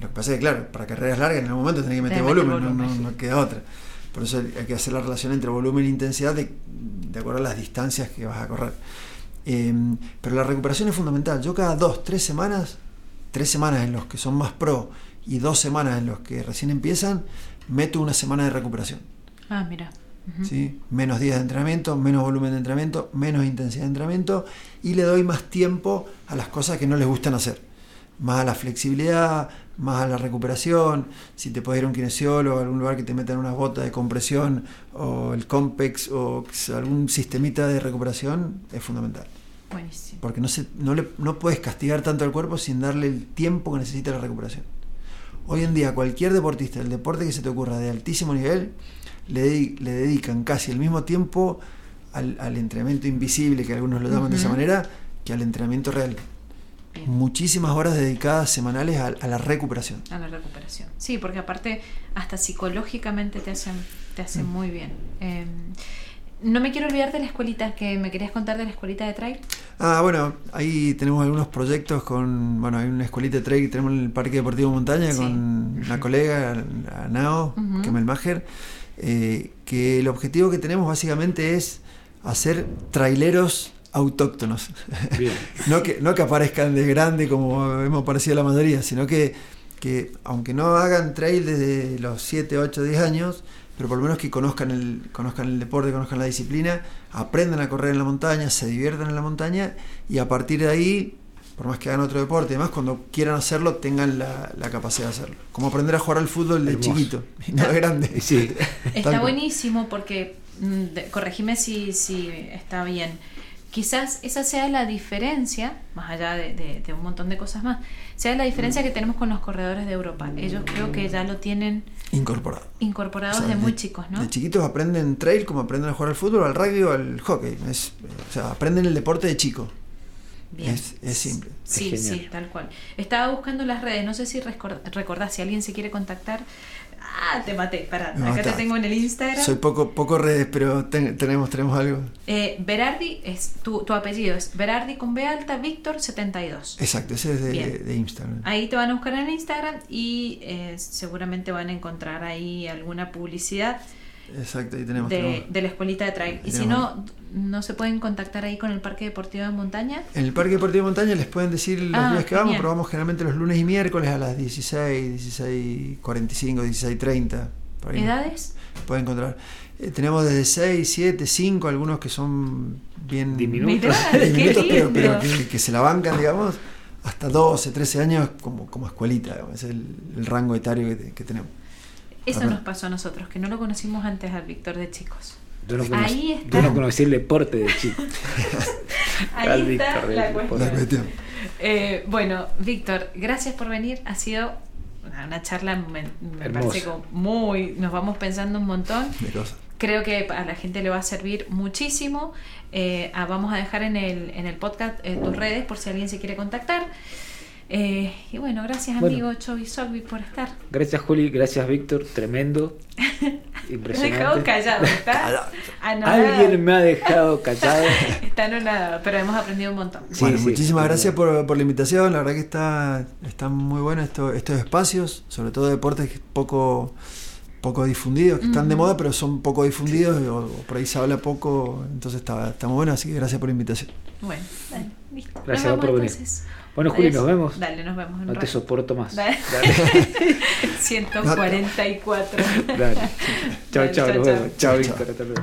Lo que pasa es que, claro, para carreras largas en algún momento tenés que meter meter volumen, no- volumen, no, sí. no queda otra. Por eso hay que hacer la relación entre volumen e intensidad de, de acuerdo a las distancias que vas a correr. Eh, pero la recuperación es fundamental. Yo cada dos, tres semanas, tres semanas en los que son más pro y dos semanas en los que recién empiezan, meto una semana de recuperación. Ah, mira. Ujú. ¿sí? Menos días de entrenamiento, menos volumen de entrenamiento, menos intensidad de entrenamiento y le doy más tiempo a las cosas que no les gustan hacer. Más a la flexibilidad, más a la recuperación. Si te puedes ir a un kinesiólogo, a algún lugar que te metan unas botas de compresión o el Compex o algún sistemita de recuperación, es fundamental. Buenísimo. Porque no, se, no, le, no puedes castigar tanto al cuerpo sin darle el tiempo que necesita la recuperación. Hoy en día, cualquier deportista, el deporte que se te ocurra de altísimo nivel, le, le dedican casi el mismo tiempo al, al entrenamiento invisible, que algunos lo llaman de esa manera, que al entrenamiento real. Bien. muchísimas horas dedicadas semanales a, a la recuperación. A la recuperación. Sí, porque aparte hasta psicológicamente te hacen, te hacen muy bien. Eh, no me quiero olvidar de la escuelita que me querías contar de la escuelita de trail. Ah, bueno, ahí tenemos algunos proyectos con, bueno, hay una escuelita de trail que tenemos en el Parque Deportivo Montaña Sí. con una colega, a Nao, Ujú. Kemelmacher, eh, que el objetivo que tenemos básicamente es hacer traileros autóctonos. Bien. no, que, no que aparezcan de grande como hemos aparecido la mayoría, sino que, que aunque no hagan trail desde los 7, 8, 10 años, pero por lo menos que conozcan el, conozcan el deporte, conozcan la disciplina, aprendan a correr en la montaña, se diviertan en la montaña y a partir de ahí, por más que hagan otro deporte, además cuando quieran hacerlo tengan la, la capacidad de hacerlo. Como aprender a jugar al fútbol de Hermoso. chiquito y no de grande. Sí. Está buenísimo porque, mm, corregime si, si está bien, quizás esa sea la diferencia, más allá de, de- de un montón de cosas más, sea la diferencia Mm. que tenemos con los corredores de Europa. Ellos creo que ya lo tienen Incorporado. incorporados O sea, de muy chicos, ¿no? De chiquitos aprenden trail como aprenden a jugar al fútbol, al rugby o al hockey. Es, o sea, aprenden el deporte de chico. Bien. Es- es simple. Sí, Es genial. sí, tal cual. Estaba buscando las redes, no sé si recor- recordás si alguien se quiere contactar. Ah, te maté, pará, No, acá te tengo en el Instagram. Soy poco, poco redes, pero ten- tenemos, tenemos algo. Eh, Berardi, es tu, tu apellido es Berardi con B alta, Víctor 72. Exacto, ese es de, de Instagram. Ahí te van a buscar en Instagram y eh, seguramente van a encontrar ahí alguna publicidad Exacto, ahí tenemos. de, tenemos. de la escuelita de trail. Y si no, no se pueden contactar ahí con el Parque Deportivo de Montaña. En el Parque Deportivo de Montaña les pueden decir los Ah, días que vamos, pero vamos generalmente los lunes y miércoles a las 16, 16.45, 16.30. por ahí nos ¿Edades? Pueden encontrar. Eh, tenemos desde 6, 7, 5, algunos que son bien Diminutos. Diminutos, pero, que, que se la bancan, digamos, hasta 12, 13 años como, como escuelita, digamos, es el, el rango etario que, que tenemos. Eso Ajá. nos pasó a nosotros, que no lo conocimos antes al Víctor de chicos. Yo no, Ahí conocí, está. yo no conocí el deporte de chico. Ahí Al está Víctor, la cuestión. Eh, bueno, Víctor, gracias por venir. Ha sido una, una charla, me, parece como muy. Nos vamos pensando un montón. Creo que a la gente le va a servir muchísimo. Eh, ah, vamos a dejar en el, en el podcast eh, tus redes por si alguien se quiere contactar. Eh, y bueno, gracias Bueno. amigo Chovy Sogby por estar. Gracias Juli, gracias Víctor, tremendo. Me has dejado Impresionante. callado. Alguien me ha dejado callado. Está anonadado, pero hemos aprendido un montón. Sí, bueno, sí, muchísimas sí. gracias por, por la invitación. La verdad que está, está muy bueno esto, estos espacios, sobre todo deportes que poco, poco difundidos, que están de moda, pero son poco difundidos o, o por ahí se habla poco. Entonces está, está muy bueno, así que gracias por la invitación. Bueno, dale, listo. Nos Gracias vemos por venir. entonces. Bueno, Juli, Adiós. nos vemos. Dale, nos vemos. en No te rato. soporto más. Dale. Dale. 144. Dale. Chao, Dale, chao, chao, nos vemos. Chao. Víctor. Hasta luego.